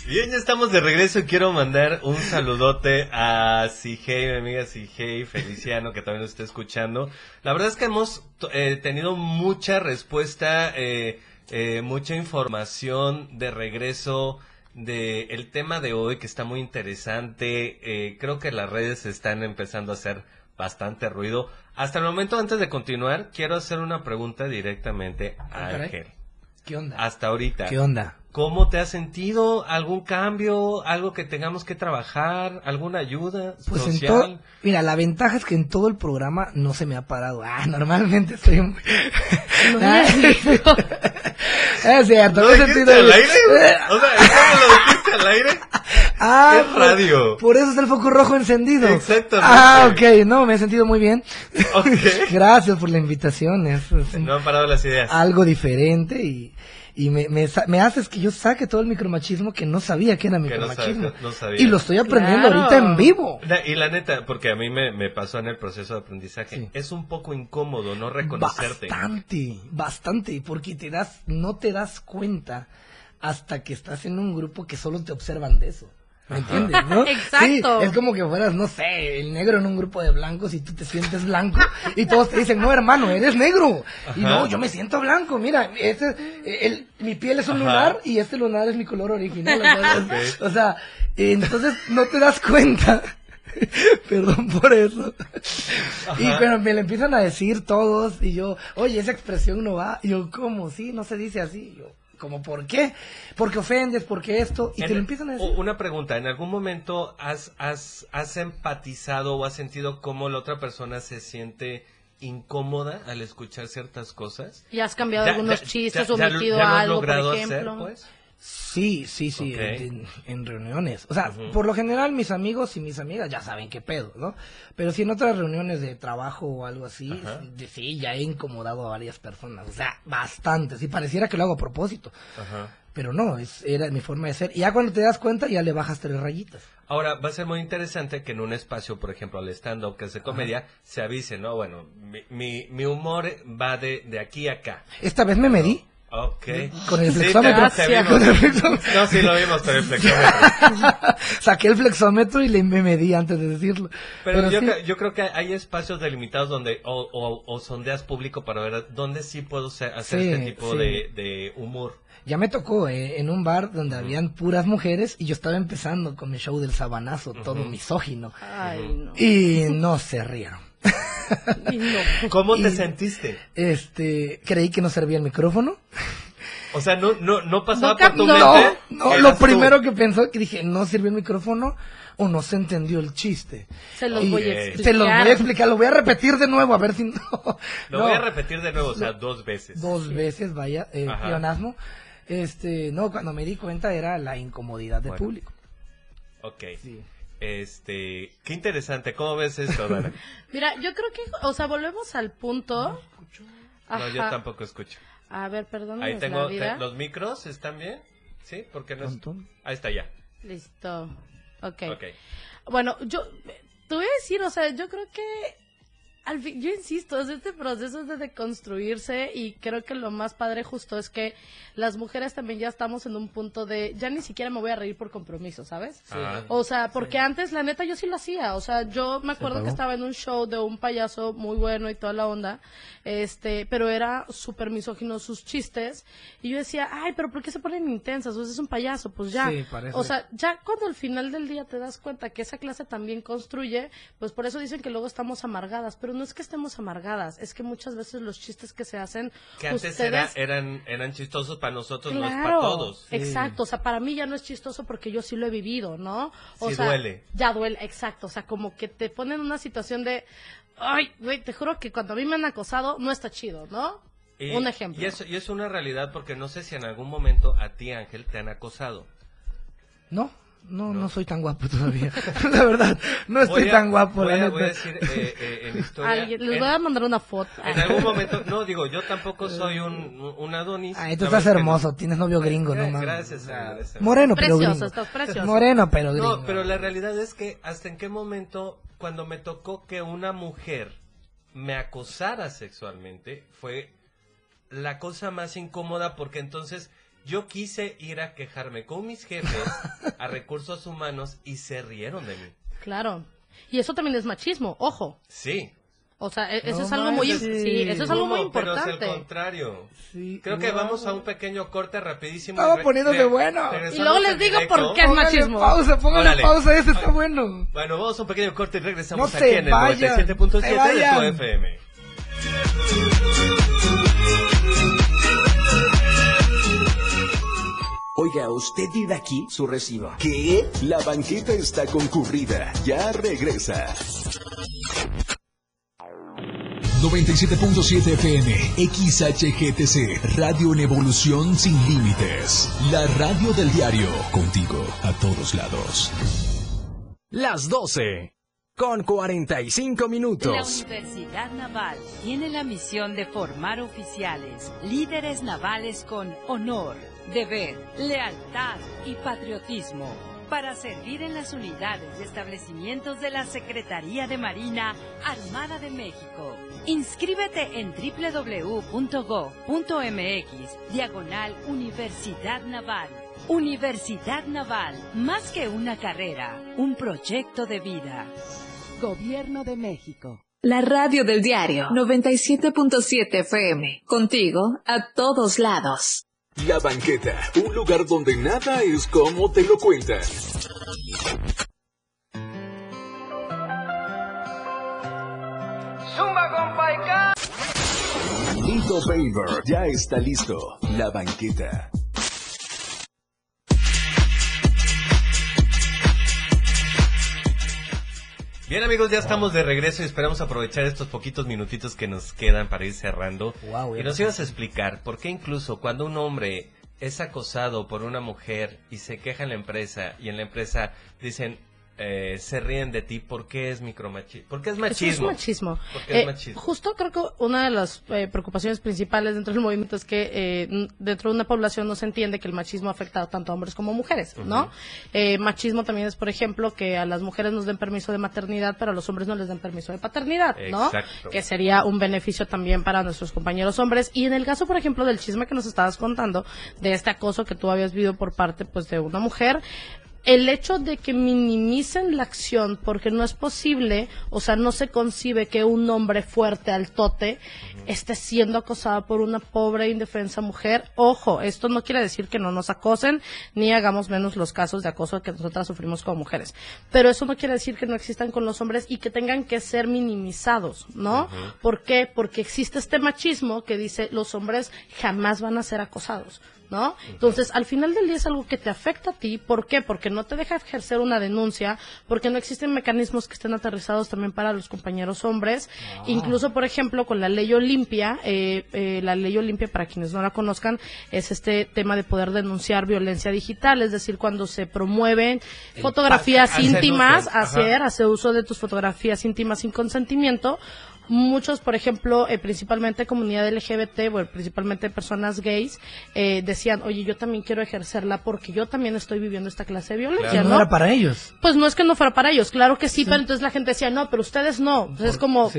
Bien, ya estamos de regreso y quiero mandar un saludote a Sigei, mi amiga Sigei Feliciano, que también nos está escuchando. La verdad es que hemos eh, tenido mucha respuesta, eh, eh, mucha información de regreso de el tema de hoy que está muy interesante. Creo que las redes están empezando a hacer bastante ruido. Hasta el momento, antes de continuar, quiero hacer una pregunta directamente a Ah. Ángel. ¿Qué onda? Hasta ahorita. ¿Qué onda? ¿Cómo te has sentido? ¿Algún cambio? ¿Algo que tengamos que trabajar? ¿Alguna ayuda Pues en social? todo, mira, la ventaja es que en todo el programa no se me ha parado. Ah, normalmente estoy muy... Ah, es cierto, ¿Lo sentido al aire? O sea, ¿cómo lo dijiste al aire? Ah, Es radio. Por eso está el foco rojo encendido. Exactamente. Ah, ok, no, me he sentido muy bien. Ok. Gracias por la invitación, es, es un- No han parado las ideas. algo diferente y, y me, me, me haces que yo saque todo el micromachismo que no sabía que era Que no micromachismo. sabes- no sabía. y lo estoy aprendiendo Claro. ahorita en vivo. La- y la neta, porque a mí me, me pasó en el proceso de aprendizaje, es un poco incómodo no reconocerte. Bastante, bastante, porque te das, no te das cuenta hasta que estás en un grupo que solo te observan de eso. ¿Me entiendes? ¿no? Exacto. Sí, es como que fueras, no sé, el negro en un grupo de blancos y tú te sientes blanco y todos te dicen, no hermano, eres negro. Y no, yo me siento blanco, mira, este, el, mi piel es un Ajá. lunar y este lunar es mi color original. O sea, Ok. o sea, entonces no te das cuenta. Perdón por eso. Y pero me lo empiezan a decir todos y yo, oye, esa expresión no va. Y yo, ¿cómo? Sí, no se dice así. Y yo, ¿cómo por qué? Porque ofendes, porque esto. Y te lo empiezan a decir. Una pregunta, ¿en algún momento has, has, has empatizado o has sentido cómo la otra persona se siente incómoda al escuchar ciertas cosas? Y has cambiado Ya- algunos ya- chistes ya- o ya lo- omitido ya lo has algo, por logrado hacer, ejemplo. pues? Sí, sí, sí, en, en reuniones. O sea, por lo general mis amigos y mis amigas ya saben qué pedo, ¿no? Pero si en otras reuniones de trabajo o algo así, sí, ya he incomodado a varias personas. O sea, bastante. Sí, pareciera que lo hago a propósito. Ajá. Pero no, es, era mi forma de ser. Y ya cuando te das cuenta, ya le bajas tres rayitas. Ahora, va a ser muy interesante que en un espacio, por ejemplo, al stand-up que es de comedia, se avise, ¿no? Bueno, mi, mi, mi humor va de, de aquí a acá. Esta vez me medí. Ok. Con el Sí, flexómetro. te- te vimos. Con el flexómetro. No, sí lo vimos con el flexómetro. Saqué el flexómetro y le me medí antes de decirlo. Pero, Pero, yo, sí, cre- yo creo que hay espacios delimitados donde o, o, o sondeas público para ver dónde sí puedo hacer Sí, este tipo sí. de, de humor. ya me tocó eh, en un bar donde habían puras mujeres y yo estaba empezando con mi show del sabanazo, todo misógino. Ay, no. Y no se rieron. No. ¿Cómo te Y- sentiste? Este, creí que no servía el micrófono. O sea, no, no, no pasaba No por tu no, mente. No, lo eras tú. primero que pensó que dije, no sirvió el micrófono o no se entendió el chiste. Se los Y voy a eh, explicar. Se los voy a explicar, lo voy a repetir de nuevo a ver si no. Lo No. voy a repetir de nuevo, o sea, dos veces. dos veces, vaya, eh, Ajá. pleonasmo. Este, no, cuando me di cuenta era la incomodidad del Bueno. público. Ok. Sí. Este, qué interesante. ¿Cómo ves esto, Dana? Mira, yo creo que, o sea, volvemos al punto. No, yo tampoco escucho. A ver, perdón. Ahí tengo, la vida. te- ¿los micros están bien? ¿Sí? Porque no es... Ahí está ya. Listo. Ok. Ok. Bueno, yo te voy a decir, o sea, yo creo que al fin, yo insisto, es este proceso de deconstruirse y creo que lo más padre justo es que las mujeres también ya estamos en un punto de ya ni siquiera me voy a reír por compromiso, ¿sabes? Ah. O sea, porque antes la neta yo sí lo hacía, o sea, yo me acuerdo que estaba en un show de un payaso muy bueno y toda la onda, este, pero era súper misógino sus chistes y yo decía, ay, pero ¿por qué se ponen intensas? O sea, es un payaso, pues ya. Sí, parece. O sea, ya cuando al final del día te das cuenta que esa clase también construye, pues por eso dicen que luego estamos amargadas, pero no es que estemos amargadas, es que muchas veces los chistes que se hacen Que antes ustedes era- eran, eran chistosos para nosotros, no es para Claro, todos. exacto, o sea, para mí ya no es chistoso porque yo sí lo he vivido, ¿no? O Sí sea, duele. Ya duele, exacto, o sea, como que te ponen en una situación de, ay, güey, te juro que cuando a mí me han acosado no está chido, ¿no? Y- Un ejemplo. Y es, y es una realidad porque no sé si en algún momento a ti, Ángel, te han acosado. No, no, no, soy tan guapo todavía. la verdad, no estoy Voy a- tan guapo, voy la a, neta. voy a decir eh, eh, en historia... Les en- voy a mandar una foto. En algún momento, no digo, yo tampoco soy un, un Adonis. Ay, tú estás hermoso, no. tienes novio gringo, no Gra- mames. Gracias, gracias. Moreno, pero Precioso, gringo. estás precioso. Moreno, pero gringo. No, pero la realidad es que hasta en qué momento, cuando me tocó que una mujer me acosara sexualmente, fue la cosa más incómoda porque entonces Yo quise ir a quejarme con mis jefes a recursos humanos y se rieron de mí. Claro. Y eso también es machismo, ojo. Sí. O sea, e- eso No es algo muy, manches. sí, eso es algo muy ¿Cómo? Pero es el contrario. Creo que no. vamos a un pequeño corte rapidísimo. Estaba Re- poniéndose bueno. regresamos Y luego les en digo directo. por qué es Póngale machismo. pausa, póngale Órale. pausa, ese está bueno. Bueno, vamos a un pequeño corte y regresamos No aquí se en el vayan, 97.7 se de tu vayan. FM. Oiga, usted tiene aquí su recibo. ¿Qué? La banqueta está concurrida. Ya regresa. 97.7 FM, XHGTC, Radio en Evolución Sin Límites. La radio del diario, contigo a todos lados. Las 12. Con 45 La minutos. Universidad Naval tiene la misión de formar oficiales, líderes navales con honor, deber, lealtad y patriotismo para servir en las unidades y establecimientos de la Secretaría de Marina Armada de México. Inscríbete en www.go.mx, diagonal Universidad Naval. Universidad Naval, más que una carrera, un proyecto de vida. Gobierno de México. La radio del diario 97.7 FM. Contigo a todos lados. La banqueta, un lugar donde nada es como te lo cuentan. Zumba, Lito Paver ya está listo. La banqueta. Bien amigos, ya estamos de regreso y esperamos aprovechar estos poquitos minutitos que nos quedan para ir cerrando. Guau, y nos ibas a explicar por qué incluso cuando un hombre es acosado por una mujer y se queja en la empresa y en la empresa dicen eh, se ríen de ti, ¿por qué es micromachismo? ¿Por qué es Eso es machismo? machismo. ¿Por qué es Eh, machismo? Justo creo que una de las eh, preocupaciones principales dentro del movimiento es que eh, dentro de una población no se entiende que el machismo afecta tanto a hombres como a mujeres, ¿no? Eh, machismo también es, por ejemplo, que a las mujeres nos den permiso de maternidad, pero a los hombres no les den permiso de paternidad, ¿no? Exacto. Que sería un beneficio también para nuestros compañeros hombres. Y en el caso, por ejemplo, del chisme que nos estabas contando, de este acoso que tú habías vivido por parte, pues, de una mujer, el hecho de que minimicen la acción porque no es posible, o sea, no se concibe que un hombre fuerte al tote esté siendo acosado por una pobre indefensa mujer. Ojo, esto no quiere decir que no nos acosen ni hagamos menos los casos de acoso que nosotras sufrimos como mujeres. Pero eso no quiere decir que no existan con los hombres y que tengan que ser minimizados, ¿no? ¿Por qué? Porque existe este machismo que dice los hombres jamás van a ser acosados. ¿No? Entonces, al final del día es algo que te afecta a ti. ¿Por qué? Porque no te deja ejercer una denuncia, porque no existen mecanismos que estén aterrizados también para los compañeros hombres. Incluso, por ejemplo, con la ley Olimpia, eh, eh, la ley Olimpia, para quienes no la conozcan, es este tema de poder denunciar violencia digital, es decir, cuando se promueven El fotografías íntimas, hacer, hacer uso de tus fotografías íntimas sin consentimiento. Muchos, por ejemplo, eh, principalmente comunidad LGBT, bueno, principalmente personas gays, eh, decían, oye, yo también quiero ejercerla porque yo también estoy viviendo esta clase de violencia, no, ¿no? era para ellos. Pues no es que no fuera para ellos, claro que sí, pero entonces la gente decía, no, pero ustedes no. Entonces es como,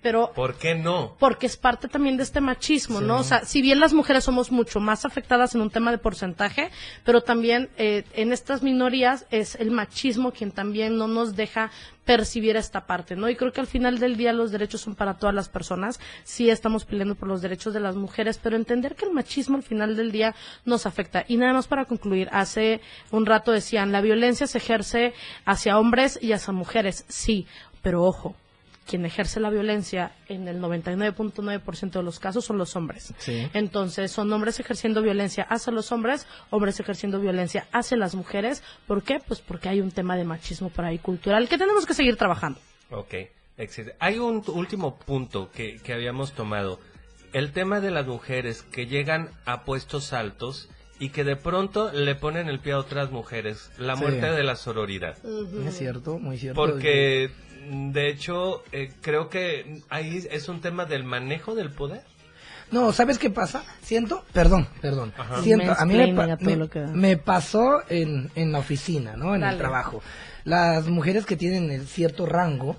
pero ¿Por qué no? porque es parte también de este machismo, ¿no? O sea, si bien las mujeres somos mucho más afectadas en un tema de porcentaje, pero también eh, en estas minorías es el machismo quien también no nos deja percibir esta parte, ¿no? Y creo que al final del día los derechos son para todas las personas. Sí estamos peleando por los derechos de las mujeres, pero entender que el machismo al final del día nos afecta. Y nada más para concluir, hace un rato decían, la violencia se ejerce hacia hombres y hacia mujeres. Sí, pero ojo, quien ejerce la violencia en el 99.9% de los casos son los hombres. Sí. Entonces, son hombres ejerciendo violencia hacia los hombres, hombres ejerciendo violencia hacia las mujeres. ¿Por qué? Pues porque hay un tema de machismo por ahí cultural que tenemos que seguir trabajando. Ok, excelente. Hay un último punto que, que habíamos tomado. El tema de las mujeres que llegan a puestos altos y que de pronto le ponen el pie a otras mujeres. La Sí. muerte de la sororidad. Es cierto, muy cierto. Porque, de hecho, eh, creo que ahí es un tema del manejo del poder. No, ¿sabes qué pasa? Siento, perdón, perdón. Ajá. Siento, a mí me, me- lo que da. me pasó en, en la oficina, ¿no? En Dale. el trabajo. Las mujeres que tienen el cierto rango,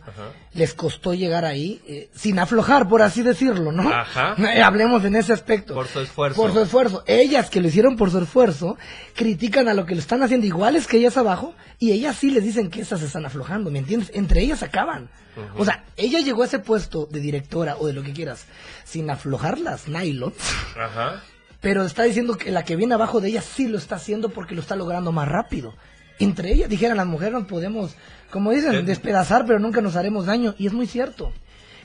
les costó llegar ahí eh, sin aflojar, por así decirlo, ¿no? Ajá. Eh, Hablemos en ese aspecto. Por su esfuerzo. Por su esfuerzo. Ellas que lo hicieron por su esfuerzo, critican a lo que lo están haciendo iguales que ellas abajo, y ellas sí les dicen que esas se están aflojando, ¿me entiendes? Entre ellas acaban. O sea, ella llegó a ese puesto de directora o de lo que quieras, sin aflojar las nylons, Ajá. pero está diciendo que la que viene abajo de ella sí lo está haciendo porque lo está logrando más rápido. Entre ellas, dijeran las mujeres, nos podemos, como dicen, Eh. despedazar, pero nunca nos haremos daño. Y es muy cierto.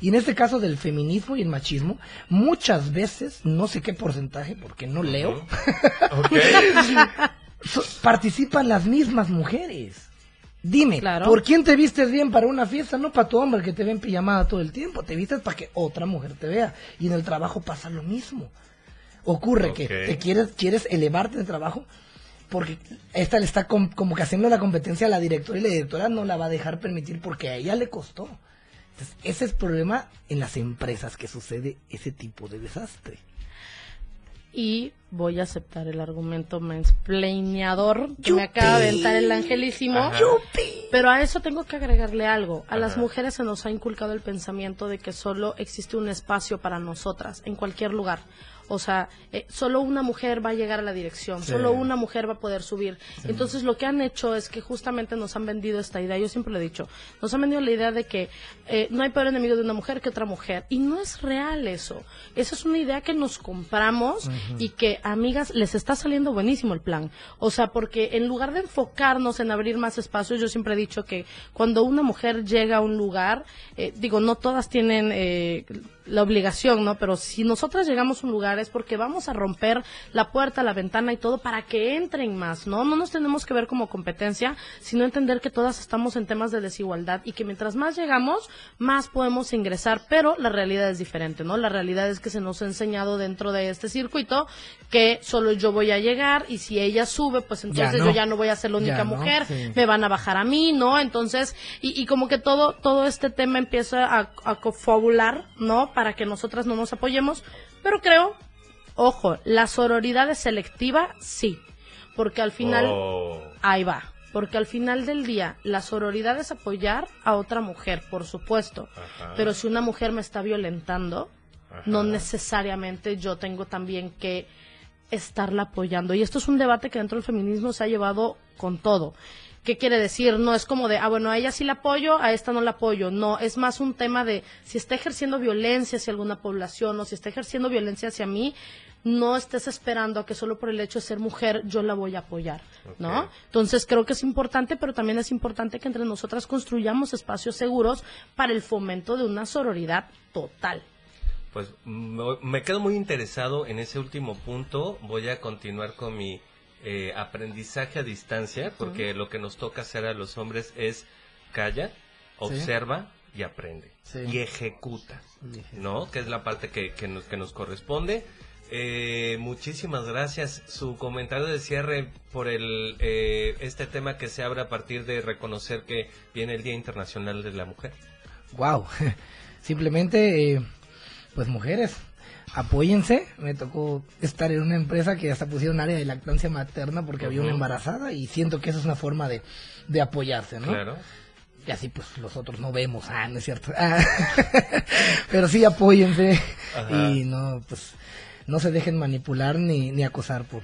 Y en este caso del feminismo y el machismo, muchas veces, no sé qué porcentaje, porque no leo, so- participan las mismas mujeres. Dime, ¿por quién te vistes bien para una fiesta? No para tu hombre que te ve en pijamada todo el tiempo. Te vistes para que otra mujer te vea. Y en el trabajo pasa lo mismo. Ocurre que te quieres, quieres elevarte en el trabajo porque esta le está com- como que haciendo la competencia a la directora y la directora no la va a dejar permitir porque a ella le costó. Entonces, ese es el problema en las empresas que sucede ese tipo de desastre. Y voy a aceptar el argumento mansplaineador que me acaba de aventar el angelísimo. Pero a eso tengo que agregarle algo. A las mujeres se nos ha inculcado el pensamiento de que solo existe un espacio para nosotras en cualquier lugar. O sea, eh, solo una mujer va a llegar a la dirección, Sí. solo una mujer va a poder subir. Entonces lo que han hecho es que justamente nos han vendido esta idea, yo siempre lo he dicho, nos han vendido la idea de que eh, no hay peor enemigo de una mujer que otra mujer. Y no es real eso. Esa es una idea que nos compramos y que, amigas, les está saliendo buenísimo el plan. O sea, porque en lugar de enfocarnos en abrir más espacios, yo siempre he dicho que cuando una mujer llega a un lugar, eh, digo, no todas tienen eh, la obligación, ¿no? Pero si nosotras llegamos a un lugar es porque vamos a romper la puerta, la ventana y todo para que entren más, ¿no? No nos tenemos que ver como competencia, sino entender que todas estamos en temas de desigualdad y que mientras más llegamos, más podemos ingresar, pero la realidad es diferente, ¿no? La realidad es que se nos ha enseñado dentro de este circuito que solo yo voy a llegar y si ella sube, pues entonces no. yo ya no voy a ser la Ya única no, mujer, sí. me van a bajar a mí, ¿no? Entonces, y, y como que todo, todo este tema empieza a, a ¿no? Para que nosotras no nos apoyemos, pero creo, ojo, la sororidad es selectiva, sí, porque al final, Oh. ahí va, porque al final del día, la sororidad es apoyar a otra mujer, por supuesto, Ajá. pero si una mujer me está violentando, no necesariamente yo tengo también que estarla apoyando. Y esto es un debate que dentro del feminismo se ha llevado con todo. ¿Qué quiere decir? No es como de, ah, bueno, a ella sí la apoyo, a esta no la apoyo. No, es más un tema de si está ejerciendo violencia hacia alguna población o si está ejerciendo violencia hacia mí, no estés esperando a que solo por el hecho de ser mujer yo la voy a apoyar, ¿no? Entonces creo que es importante, pero también es importante que entre nosotras construyamos espacios seguros para el fomento de una sororidad total. Pues me quedo muy interesado en ese último punto. Voy a continuar con mi eh, aprendizaje a distancia, porque lo que nos toca hacer a los hombres es calla, observa y aprende. Sí. Y ejecuta, ¿no? Que es la parte que, que nos, que nos corresponde. Eh, muchísimas gracias. Su comentario de cierre por el eh, este tema que se abre a partir de reconocer que viene el Día Internacional de la Mujer. Wow. Simplemente, eh, pues mujeres, apóyense. Me tocó estar en una empresa que hasta pusieron área de lactancia materna porque había una embarazada y siento que esa es una forma de, de apoyarse, ¿no? Claro. Y así pues los otros no vemos, ah, no es cierto. Ah, Pero sí apóyense Ajá. y no, pues no se dejen manipular ni, ni acosar por,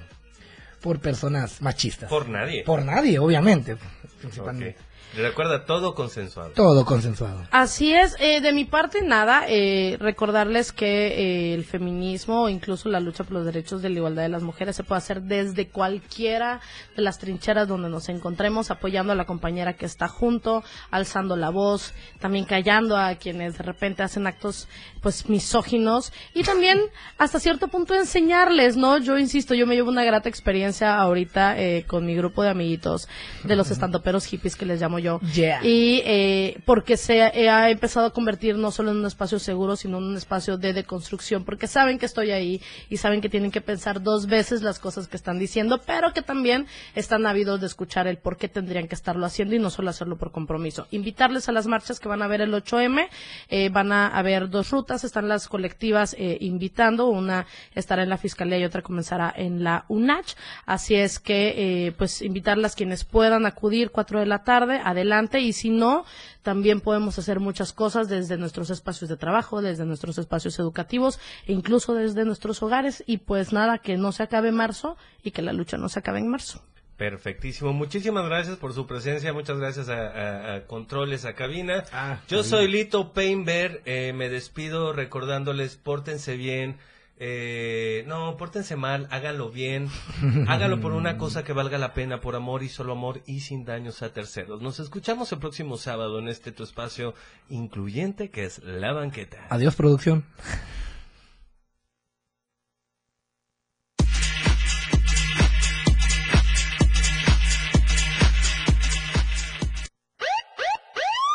por personas machistas. Por nadie. Por nadie, obviamente. Principalmente. Recuerda todo consensuado. Todo consensuado. Así es, eh, de mi parte nada, eh, recordarles que eh, el feminismo o incluso la lucha por los derechos de la igualdad de las mujeres se puede hacer desde cualquiera de las trincheras donde nos encontremos, apoyando a la compañera que está junto, alzando la voz, también callando a quienes de repente hacen actos pues misóginos y también hasta cierto punto enseñarles, ¿no? Yo insisto, yo me llevo una grata experiencia ahorita eh, con mi grupo de amiguitos de los estandoperos hippies que les llamo yo. Yeah. Y eh, porque se ha empezado a convertir no solo en un espacio seguro, sino en un espacio de deconstrucción, porque saben que estoy ahí y saben que tienen que pensar dos veces las cosas que están diciendo, pero que también están ávidos de escuchar el por qué tendrían que estarlo haciendo y no solo hacerlo por compromiso. Invitarles a las marchas que van a ver el 8M, eh, van a haber dos rutas, están las colectivas eh, invitando, una estará en la Fiscalía y otra comenzará en la UNACH, así es que eh, pues invitarlas quienes puedan acudir 4 de la tarde adelante y si no, también podemos hacer muchas cosas desde nuestros espacios de trabajo, desde nuestros espacios educativos e incluso desde nuestros hogares y pues nada, que no se acabe marzo y que la lucha no se acabe en marzo. Perfectísimo. Muchísimas gracias por su presencia. Muchas gracias a, a- a Controles, a Cabina. Yo soy Lito Painber. Eh, me despido recordándoles, pórtense bien. Eh, no, pórtense mal, háganlo bien. hágalo por una cosa que valga la pena, por amor y solo amor y sin daños a terceros. Nos escuchamos el próximo sábado en este tu espacio incluyente que es La Banqueta. Adiós, producción.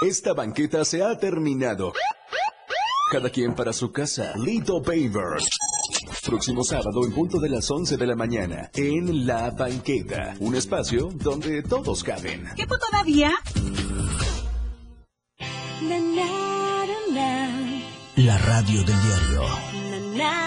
Esta banqueta se ha terminado. Cada quien para su casa. Lito Paver. Próximo sábado en punto de las 11 de la mañana en La Banqueta, un espacio donde todos caben. ¿Qué todavía? La radio del diario.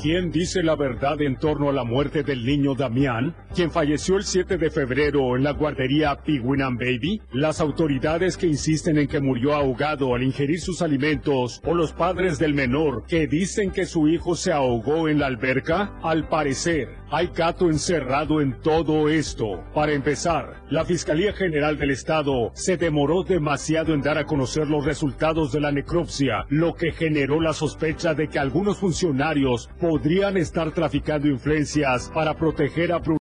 ¿Quién dice la verdad en torno a la muerte del niño Damián, quien falleció el 7 de febrero en la guardería Penguin and Baby? ¿Las autoridades que insisten en que murió ahogado al ingerir sus alimentos o los padres del menor que dicen que su hijo se ahogó en la alberca? Al parecer, hay gato encerrado en todo esto. Para empezar, la Fiscalía General del Estado se demoró demasiado en dar a conocer los resultados de la necropsia, lo que generó la sospecha de que algunos funcionarios podrían estar traficando influencias para proteger a